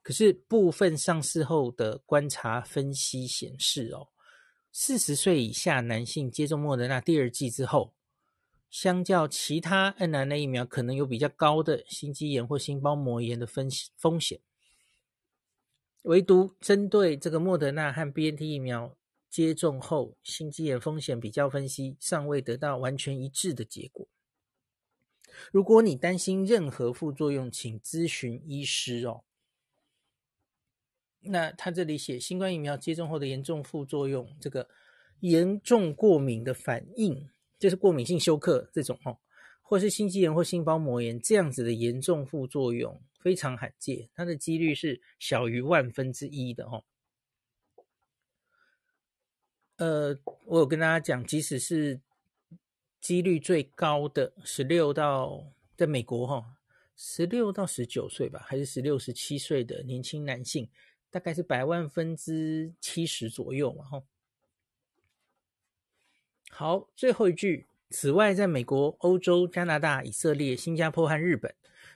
可是部分上市后的观察分析显示哦。四十岁以下男性接种莫德纳第二剂之后，相较其他 n r 疫苗，可能有比较高的心肌炎或心包膜炎的风风险。唯独针对这个莫德纳和 BNT 疫苗接种后心肌炎风险比较分析，尚未得到完全一致的结果。如果你担心任何副作用，请咨询医师哦。那他这里写新冠疫苗接种后的严重副作用，这个严重过敏的反应，就是过敏性休克这种哦，或是心肌炎或心包膜炎这样子的严重副作用非常罕见，它的几率是小于万分之一的哦。呃，我有跟大家讲，即使是几率最高的十六到在美国哈，十六到十九岁吧，还是十六十七岁的年轻男性。大概是百万分之七十左右嘛，吼。好，最后一句。此外，在美国、欧洲、加拿大、以色列、新加坡和日本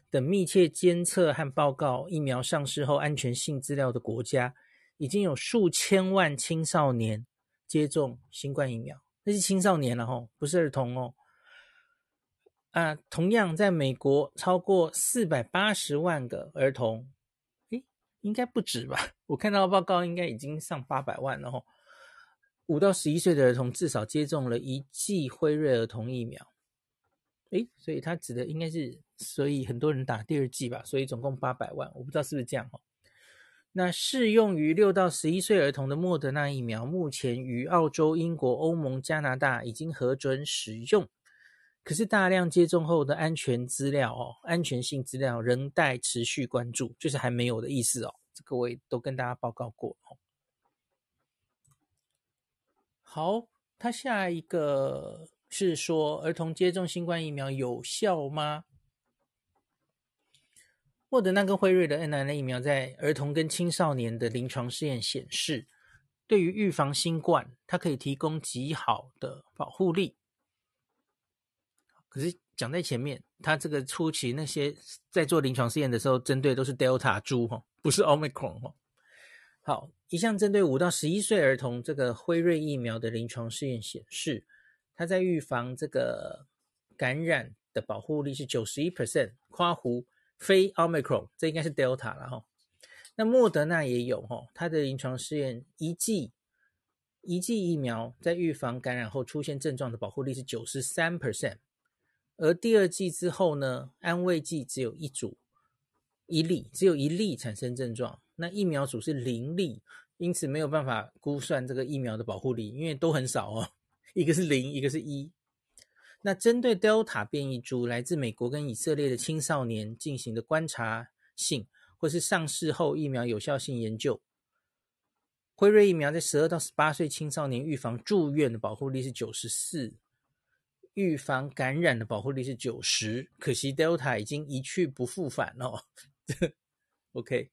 等密切监测和报告疫苗上市后安全性资料的国家，已经有数千万青少年接种新冠疫苗。那是青少年了，吼，不是儿童哦。啊，同样，在美国，超过四百八十万个儿童。应该不止吧？我看到报告应该已经上八百万了吼。五到十一岁的儿童至少接种了一剂辉瑞儿童疫苗。诶，所以他指的应该是，所以很多人打第二剂吧？所以总共八百万，我不知道是不是这样哦。那适用于六到十一岁儿童的莫德纳疫苗，目前于澳洲、英国、欧盟、加拿大已经核准使用。可是大量接种后的安全资料哦，安全性资料仍待持续关注，就是还没有的意思哦。这个我也都跟大家报告过。好，他下一个是说儿童接种新冠疫苗有效吗？莫德纳跟辉瑞的 mRNA 疫苗在儿童跟青少年的临床试验显示，对于预防新冠，它可以提供极好的保护力。可是讲在前面，他这个初期那些在做临床试验的时候，针对都是 Delta 株哈，不是 Omicron 哈。好，一项针对五到十一岁儿童这个辉瑞疫苗的临床试验显示，它在预防这个感染的保护力是九十一 percent，括弧非 Omicron，这应该是 Delta 了哈。那莫德纳也有哈，它的临床试验一剂一剂疫苗在预防感染后出现症状的保护力是九十三 percent，而第二剂之后呢，安慰剂只有一组一例，只有一例产生症状。那疫苗组是零例，因此没有办法估算这个疫苗的保护力，因为都很少哦，一个是零，一个是一。那针对 Delta 变异株来自美国跟以色列的青少年进行的观察性或是上市后疫苗有效性研究，辉瑞疫苗在十二到十八岁青少年预防住院的保护力是九十四，预防感染的保护力是九十，可惜 Delta 已经一去不复返哦。OK。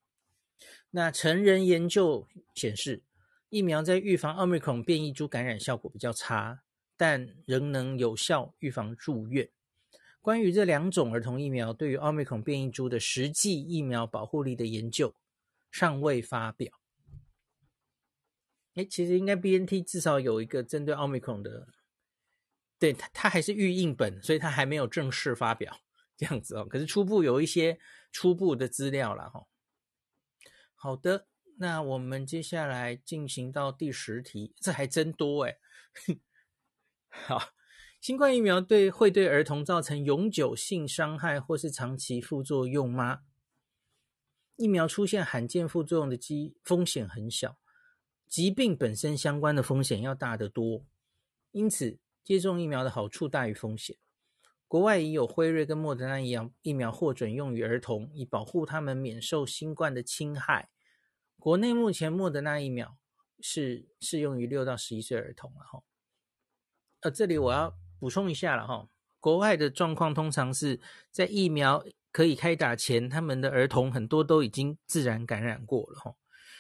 那成人研究显示，疫苗在预防奥密克戎变异株感染效果比较差，但仍能有效预防住院。关于这两种儿童疫苗对于奥密克戎变异株的实际疫苗保护力的研究尚未发表。哎，其实应该 BNT 至少有一个针对奥密克戎的，对，它它还是预印本，所以它还没有正式发表这样子哦。可是初步有一些初步的资料了哈、哦。好的，那我们接下来进行到第十题，这还真多哎。好，新冠疫苗对会对儿童造成永久性伤害或是长期副作用吗？疫苗出现罕见副作用的机风险很小，疾病本身相关的风险要大得多，因此接种疫苗的好处大于风险。国外已有辉瑞跟莫德纳一样疫苗获准用于儿童，以保护他们免受新冠的侵害。国内目前莫德纳疫苗是适用于六到十一岁儿童了哈。呃，这里我要补充一下了哈，国外的状况通常是在疫苗可以开打前，他们的儿童很多都已经自然感染过了哈，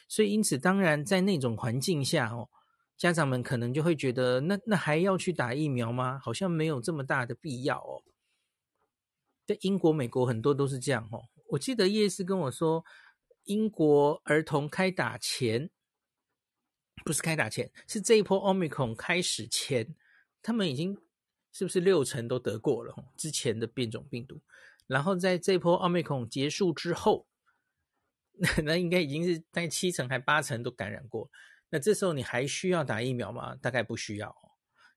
所以因此当然在那种环境下哦，家长们可能就会觉得那那还要去打疫苗吗？好像没有这么大的必要哦。在英国、美国很多都是这样哦。我记得叶师跟我说。英国儿童开打前，不是开打前，是这一波 Omicron 开始前，他们已经是不是六成都得过了？之前的变种病毒，然后在这波 Omicron 结束之后，那 那应该已经是大概七成还八成都感染过。那这时候你还需要打疫苗吗？大概不需要，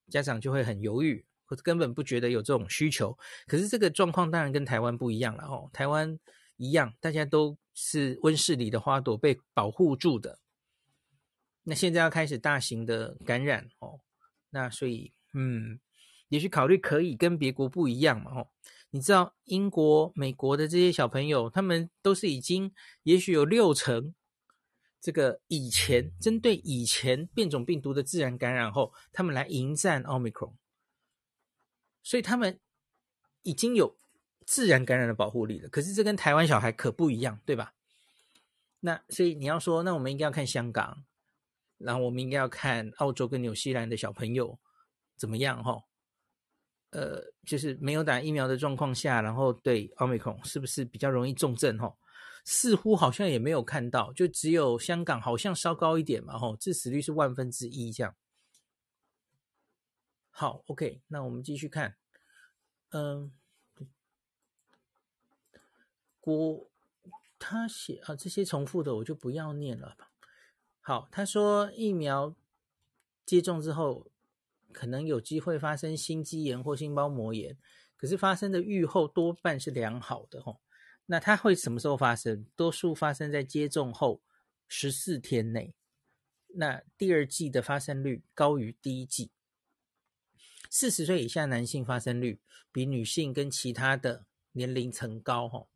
家长就会很犹豫，或者根本不觉得有这种需求。可是这个状况当然跟台湾不一样了哦，台湾一样，大家都。是温室里的花朵被保护住的，那现在要开始大型的感染哦，那所以嗯，也许考虑可以跟别国不一样嘛哦，你知道英国、美国的这些小朋友，他们都是已经也许有六成这个以前针对以前变种病毒的自然感染后，他们来迎战奥密克戎，所以他们已经有。自然感染的保护力了，可是这跟台湾小孩可不一样，对吧？那所以你要说，那我们应该要看香港，然后我们应该要看澳洲跟纽西兰的小朋友怎么样？哈，呃，就是没有打疫苗的状况下，然后对奥密克戎是不是比较容易重症？哈，似乎好像也没有看到，就只有香港好像稍高一点嘛，哈，致死率是万分之一这样。好，OK，那我们继续看，嗯。我他写啊，这些重复的我就不要念了吧。好，他说疫苗接种之后可能有机会发生心肌炎或心包膜炎，可是发生的预后多半是良好的吼。那它会什么时候发生？多数发生在接种后十四天内。那第二季的发生率高于第一季。四十岁以下男性发生率比女性跟其他的年龄层高哈。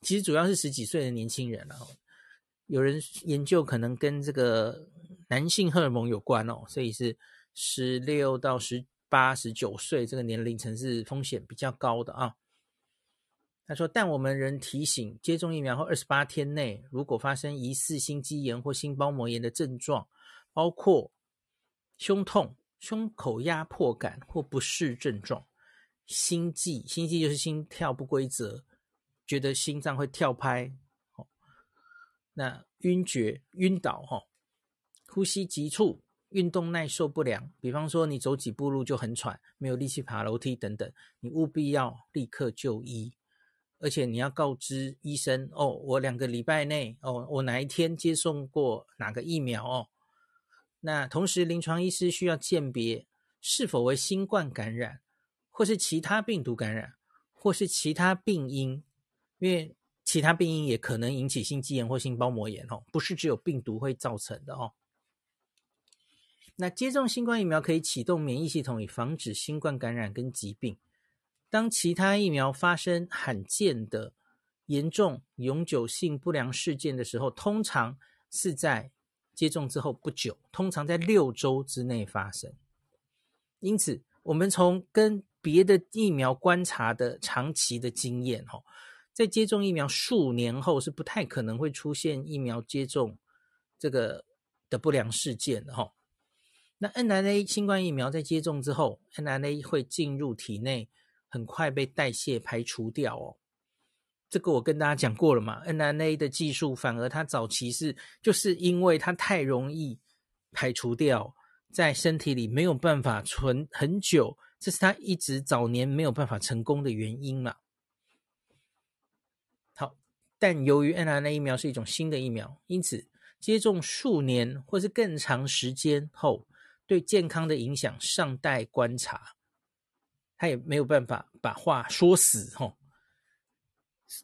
其实主要是十几岁的年轻人，了有人研究可能跟这个男性荷尔蒙有关哦，所以是十六到十八、十九岁这个年龄层是风险比较高的啊。他说，但我们仍提醒，接种疫苗后二十八天内，如果发生疑似心肌炎或心包膜炎的症状，包括胸痛、胸口压迫感或不适症状，心悸，心悸就是心跳不规则。觉得心脏会跳拍，哦，那晕厥、晕倒，哈，呼吸急促、运动耐受不良，比方说你走几步路就很喘，没有力气爬楼梯等等，你务必要立刻就医，而且你要告知医生哦，我两个礼拜内哦，我哪一天接种过哪个疫苗哦。那同时，临床医师需要鉴别是否为新冠感染，或是其他病毒感染，或是其他病因，因为其他病因也可能引起心肌炎或心包膜炎哦，不是只有病毒会造成的哦。那接种新冠疫苗可以启动免疫系统，以防止新冠感染跟疾病。当其他疫苗发生罕见的严重永久性不良事件的时候，通常是在接种之后不久，通常在六周之内发生。因此，我们从跟别的疫苗观察的长期的经验，哈。在接种疫苗数年后，是不太可能会出现疫苗接种这个的不良事件的哈。那 mRNA 新冠疫苗在接种之后，mRNA 会进入体内，很快被代谢排除掉哦。这个我跟大家讲过了嘛，mRNA 的技术反而它早期是就是因为它太容易排除掉，在身体里没有办法存很久，这是它一直早年没有办法成功的原因嘛。好但由于 mRNA 疫苗是一种新的疫苗，因此接种数年或是更长时间后，对健康的影响尚待观察。他也没有办法把话说死吼。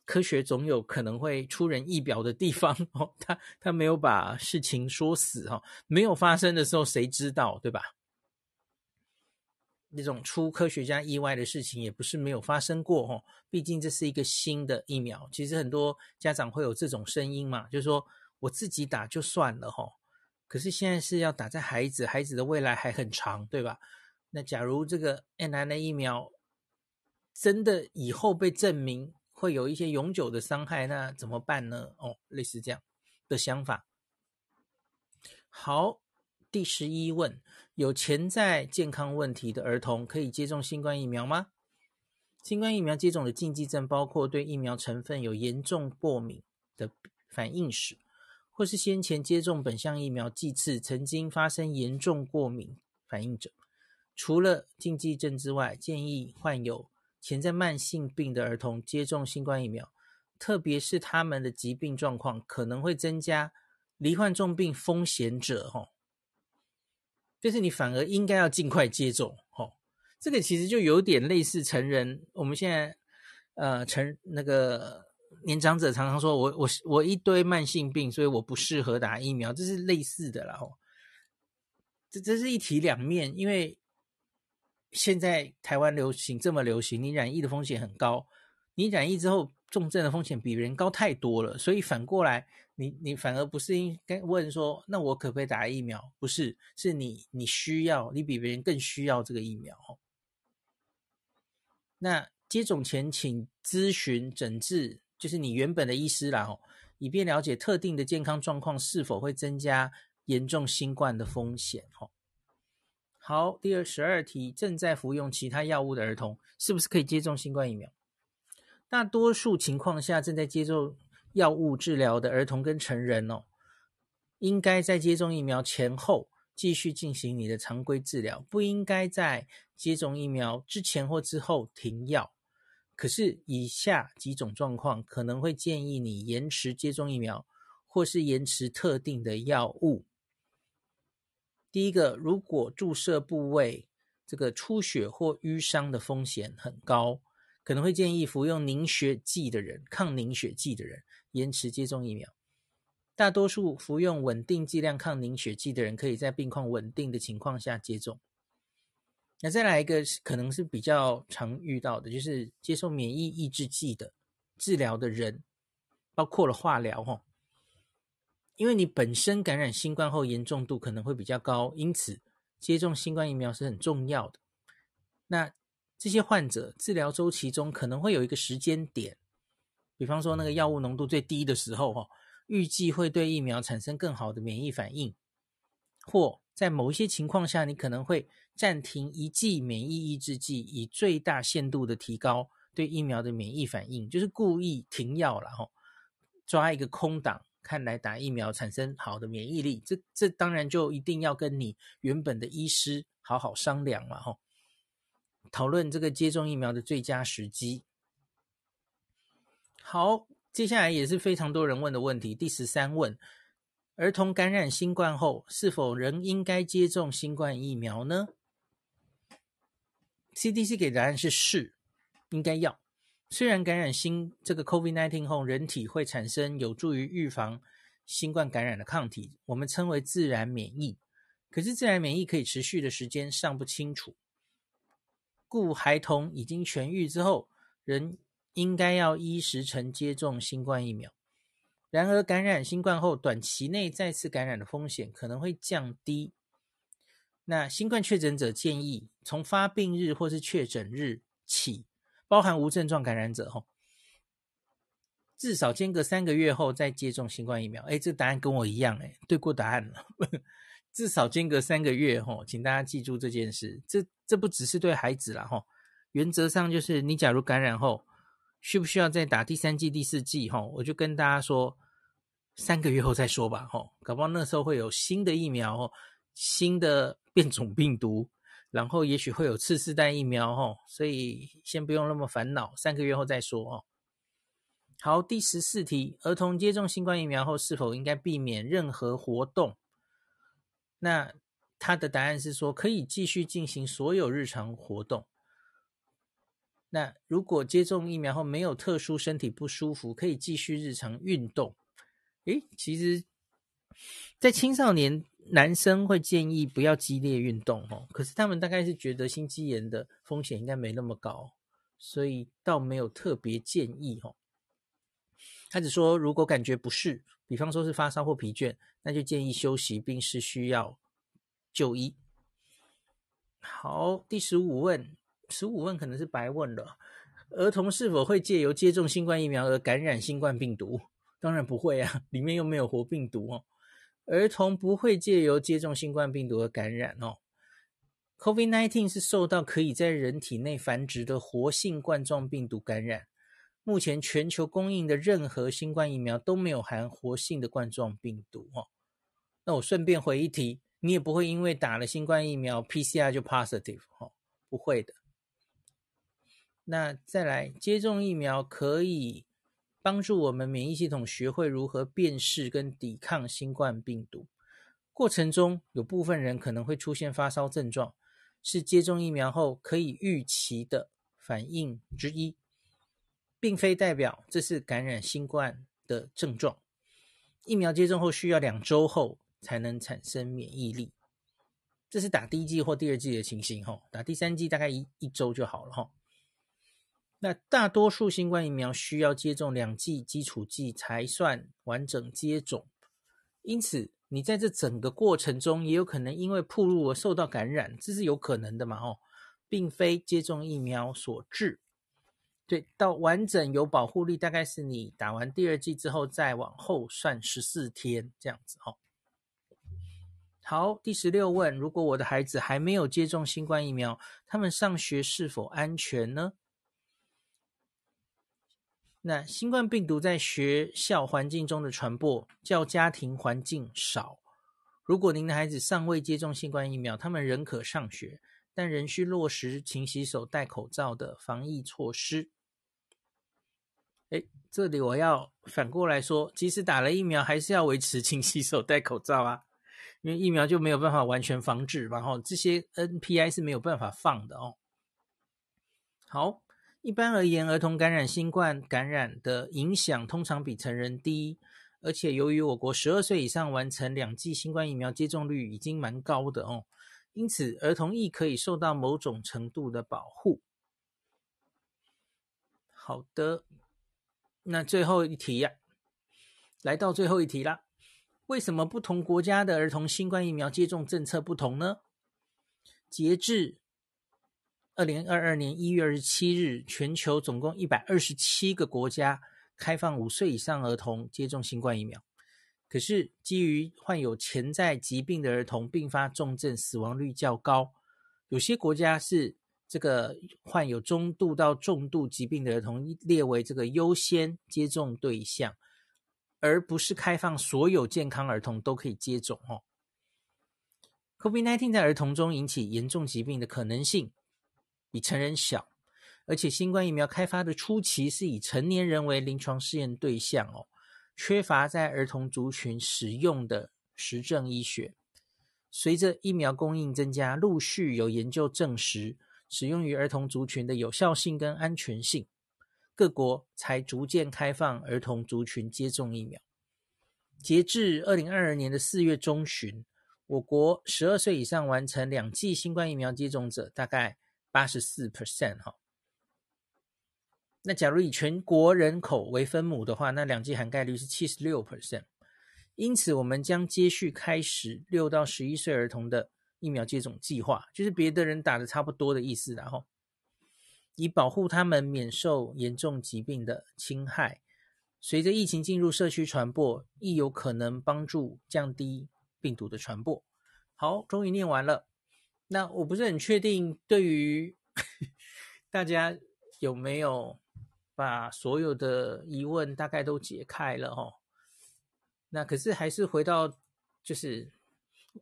科学总有可能会出人意表的地方哦。他他没有把事情说死哈，没有发生的时候谁知道对吧？那种出科学家意外的事情也不是没有发生过哈，毕竟这是一个新的疫苗。其实很多家长会有这种声音嘛，就是说我自己打就算了哈，可是现在是要打在孩子，孩子的未来还很长，对吧？那假如这个 n r n 疫苗真的以后被证明会有一些永久的伤害，那怎么办呢？哦，类似这样的想法。好。第十一问：有潜在健康问题的儿童可以接种新冠疫苗吗？新冠疫苗接种的禁忌症包括对疫苗成分有严重过敏的反应史，或是先前接种本项疫苗剂次曾经发生严重过敏反应者。除了禁忌症之外，建议患有潜在慢性病的儿童接种新冠疫苗，特别是他们的疾病状况可能会增加罹患重病风险者。吼。就是你反而应该要尽快接种，吼、哦，这个其实就有点类似成人。我们现在，呃，成那个年长者常常说我我我一堆慢性病，所以我不适合打疫苗，这是类似的啦，哦。这这是一体两面，因为现在台湾流行这么流行，你染疫的风险很高，你染疫之后重症的风险比别人高太多了，所以反过来。你你反而不是应该问说，那我可不可以打疫苗？不是，是你你需要，你比别人更需要这个疫苗。那接种前请咨询诊治，就是你原本的医师啦，以便了解特定的健康状况是否会增加严重新冠的风险。好，第二十二题，正在服用其他药物的儿童是不是可以接种新冠疫苗？大多数情况下，正在接种。药物治疗的儿童跟成人哦，应该在接种疫苗前后继续进行你的常规治疗，不应该在接种疫苗之前或之后停药。可是以下几种状况可能会建议你延迟接种疫苗，或是延迟特定的药物。第一个，如果注射部位这个出血或淤伤的风险很高，可能会建议服用凝血剂的人，抗凝血剂的人。延迟接种疫苗，大多数服用稳定剂量抗凝血剂的人，可以在病况稳定的情况下接种。那再来一个，可能是比较常遇到的，就是接受免疫抑制剂的治疗的人，包括了化疗哈。因为你本身感染新冠后严重度可能会比较高，因此接种新冠疫苗是很重要的。那这些患者治疗周期中可能会有一个时间点。比方说，那个药物浓度最低的时候，哈，预计会对疫苗产生更好的免疫反应，或在某一些情况下，你可能会暂停一剂免疫抑制剂，以最大限度的提高对疫苗的免疫反应，就是故意停药了，哈，抓一个空档，看来打疫苗产生好的免疫力，这这当然就一定要跟你原本的医师好好商量嘛，吼，讨论这个接种疫苗的最佳时机。好，接下来也是非常多人问的问题，第十三问：儿童感染新冠后，是否仍应该接种新冠疫苗呢？CDC 给答案是是，应该要。虽然感染新这个 COVID-19 后，人体会产生有助于预防新冠感染的抗体，我们称为自然免疫。可是自然免疫可以持续的时间尚不清楚，故孩童已经痊愈之后，仍应该要依时程接种新冠疫苗。然而，感染新冠后短期内再次感染的风险可能会降低。那新冠确诊者建议从发病日或是确诊日起，包含无症状感染者吼，至少间隔三个月后再接种新冠疫苗。哎，这个答案跟我一样，哎，对过答案了。至少间隔三个月吼，请大家记住这件事。这这不只是对孩子啦吼，原则上就是你假如感染后，需不需要再打第三剂、第四剂吼，我就跟大家说，三个月后再说吧吼，搞不好那时候会有新的疫苗吼，新的变种病毒。然后也许会有次世代疫苗哦，所以先不用那么烦恼，三个月后再说哦。好，第十四题，儿童接种新冠疫苗后是否应该避免任何活动？那他的答案是说可以继续进行所有日常活动。那如果接种疫苗后没有特殊身体不舒服，可以继续日常运动。诶，其实，在青少年。男生会建议不要激烈运动哦，可是他们大概是觉得心肌炎的风险应该没那么高，所以倒没有特别建议哦。他只说如果感觉不适，比方说是发烧或疲倦，那就建议休息，并是需要就医。好，第十五问，十五问可能是白问了。儿童是否会借由接种新冠疫苗而感染新冠病毒？当然不会啊，里面又没有活病毒哦。儿童不会借由接种新冠病毒的感染哦。COVID-19 是受到可以在人体内繁殖的活性冠状病毒感染。目前全球供应的任何新冠疫苗都没有含活性的冠状病毒哦。那我顺便回一题，你也不会因为打了新冠疫苗 PCR 就 positive 哦，不会的。那再来，接种疫苗可以。帮助我们免疫系统学会如何辨识跟抵抗新冠病毒。过程中有部分人可能会出现发烧症状，是接种疫苗后可以预期的反应之一，并非代表这是感染新冠的症状。疫苗接种后需要两周后才能产生免疫力，这是打第一剂或第二剂的情形。吼，打第三剂大概一一周就好了。吼。那大多数新冠疫苗需要接种两剂基础剂才算完整接种，因此你在这整个过程中也有可能因为暴露而受到感染，这是有可能的嘛？哦，并非接种疫苗所致。对，到完整有保护力，大概是你打完第二剂之后再往后算十四天这样子。哦，好，第十六问：如果我的孩子还没有接种新冠疫苗，他们上学是否安全呢？那新冠病毒在学校环境中的传播较家庭环境少。如果您的孩子尚未接种新冠疫苗，他们仍可上学，但仍需落实勤洗手、戴口罩的防疫措施。诶，这里我要反过来说，即使打了疫苗，还是要维持勤洗手、戴口罩啊，因为疫苗就没有办法完全防治，然后这些 NPI 是没有办法放的哦。好。一般而言，儿童感染新冠感染的影响通常比成人低，而且由于我国十二岁以上完成两剂新冠疫苗接种率已经蛮高的哦，因此儿童亦可以受到某种程度的保护。好的，那最后一题呀，来到最后一题啦，为什么不同国家的儿童新冠疫苗接种政策不同呢？截至二零二二年一月二十七日，全球总共一百二十七个国家开放五岁以上儿童接种新冠疫苗。可是，基于患有潜在疾病的儿童并发重症死亡率较高，有些国家是这个患有中度到重度疾病的儿童列为这个优先接种对象，而不是开放所有健康儿童都可以接种哦。COVID-19 在儿童中引起严重疾病的可能性比成人小，而且新冠疫苗开发的初期是以成年人为临床试验对象哦，缺乏在儿童族群使用的实证医学。随着疫苗供应增加，陆续有研究证实使用于儿童族群的有效性跟安全性，各国才逐渐开放儿童族群接种疫苗。截至二零二二年的四月中旬。我国十二岁以上完成两剂新冠疫苗接种者大概八十四 percent 哈。那假如以全国人口为分母的话，那两剂涵盖率是七十六 percent。因此，我们将接续开始六到十一岁儿童的疫苗接种计划，就是别的人打的差不多的意思，然后以保护他们免受严重疾病的侵害。随着疫情进入社区传播，亦有可能帮助降低。病毒的传播，好，终于念完了。那我不是很确定，对于 大家有没有把所有的疑问大概都解开了哦？那可是还是回到，就是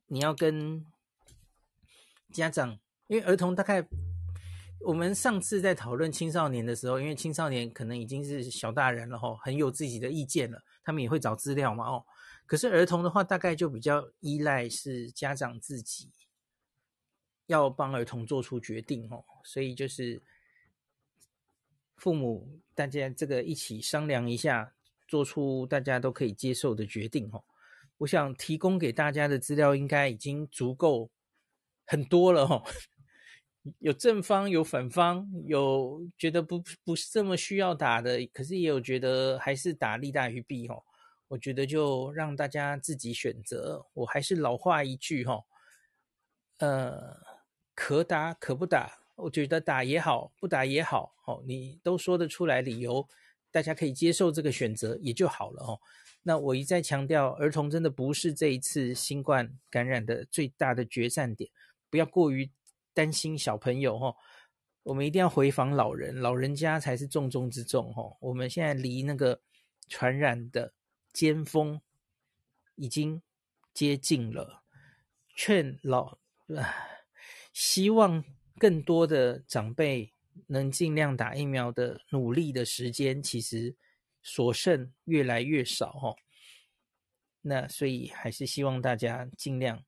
你要跟家长，因为儿童大概我们上次在讨论青少年的时候，因为青少年可能已经是小大人了哦，很有自己的意见了，他们也会找资料嘛哦。可是儿童的话，大概就比较依赖是家长自己要帮儿童做出决定哦，所以就是父母大家这个一起商量一下，做出大家都可以接受的决定哦。我想提供给大家的资料应该已经足够很多了哦，有正方有反方，有觉得不不是这么需要打的，可是也有觉得还是打利大于弊哦。我觉得就让大家自己选择。我还是老话一句哈，呃，可打可不打。我觉得打也好，不打也好，哦，你都说得出来理由，大家可以接受这个选择也就好了哦。那我一再强调，儿童真的不是这一次新冠感染的最大的决战点，不要过于担心小朋友哦。我们一定要回防老人，老人家才是重中之重哦。我们现在离那个传染的。尖峰已经接近了，劝老，希望更多的长辈能尽量打疫苗的努力的时间，其实所剩越来越少哦。那所以还是希望大家尽量，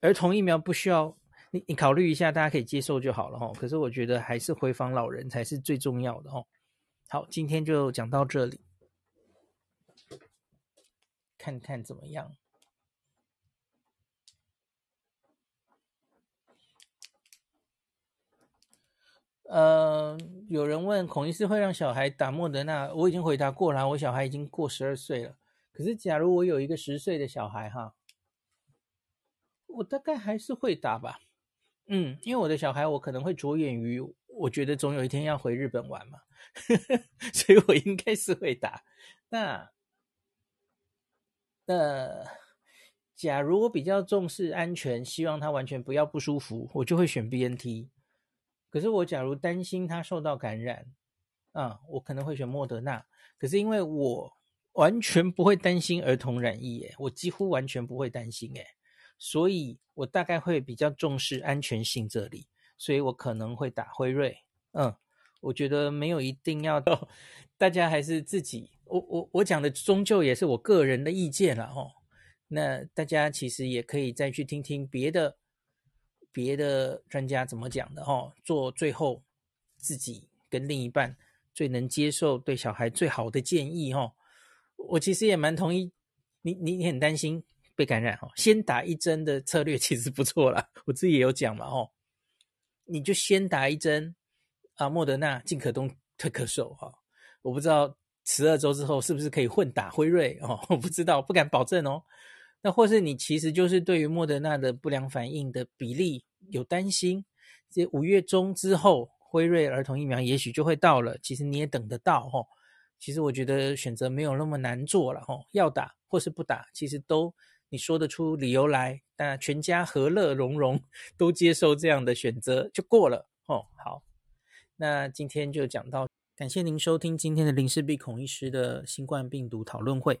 儿童疫苗不需要你，你考虑一下，大家可以接受就好了哦。可是我觉得还是回访老人才是最重要的哦。好，今天就讲到这里。看看怎么样？呃，有人问孔医师会让小孩打莫德纳，我已经回答过了，我小孩已经过十二岁了。可是，假如我有一个十岁的小孩哈，我大概还是会打吧。嗯，因为我的小孩，我可能会着眼于，我觉得总有一天要回日本玩嘛，所以我应该是会打。那。那假如我比较重视安全，希望他完全不要不舒服，我就会选 BNT。可是我假如担心他受到感染，啊，我可能会选莫德纳。可是因为我完全不会担心儿童染疫，耶，我几乎完全不会担心，诶，所以我大概会比较重视安全性这里，所以我可能会打辉瑞。嗯，我觉得没有一定要到，大家还是自己。我我我讲的终究也是我个人的意见了哦，那大家其实也可以再去听听别的别的专家怎么讲的哦，做最后自己跟另一半最能接受对小孩最好的建议哦。我其实也蛮同意你你你很担心被感染哦，先打一针的策略其实不错啦，我自己也有讲嘛哦，你就先打一针啊，莫德纳进可攻退可守哈，我不知道。十二周之后是不是可以混打辉瑞哦？我不知道，不敢保证哦。那或是你其实就是对于莫德纳的不良反应的比例有担心，这五月中之后辉瑞儿童疫苗也许就会到了，其实你也等得到哦。其实我觉得选择没有那么难做了哦，要打或是不打，其实都你说得出理由来，那全家和乐融融都接受这样的选择就过了哦。好，那今天就讲到。感谢您收听今天的林氏璧孔医师的新冠病毒讨论会。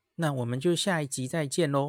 那我们就下一集再见喽。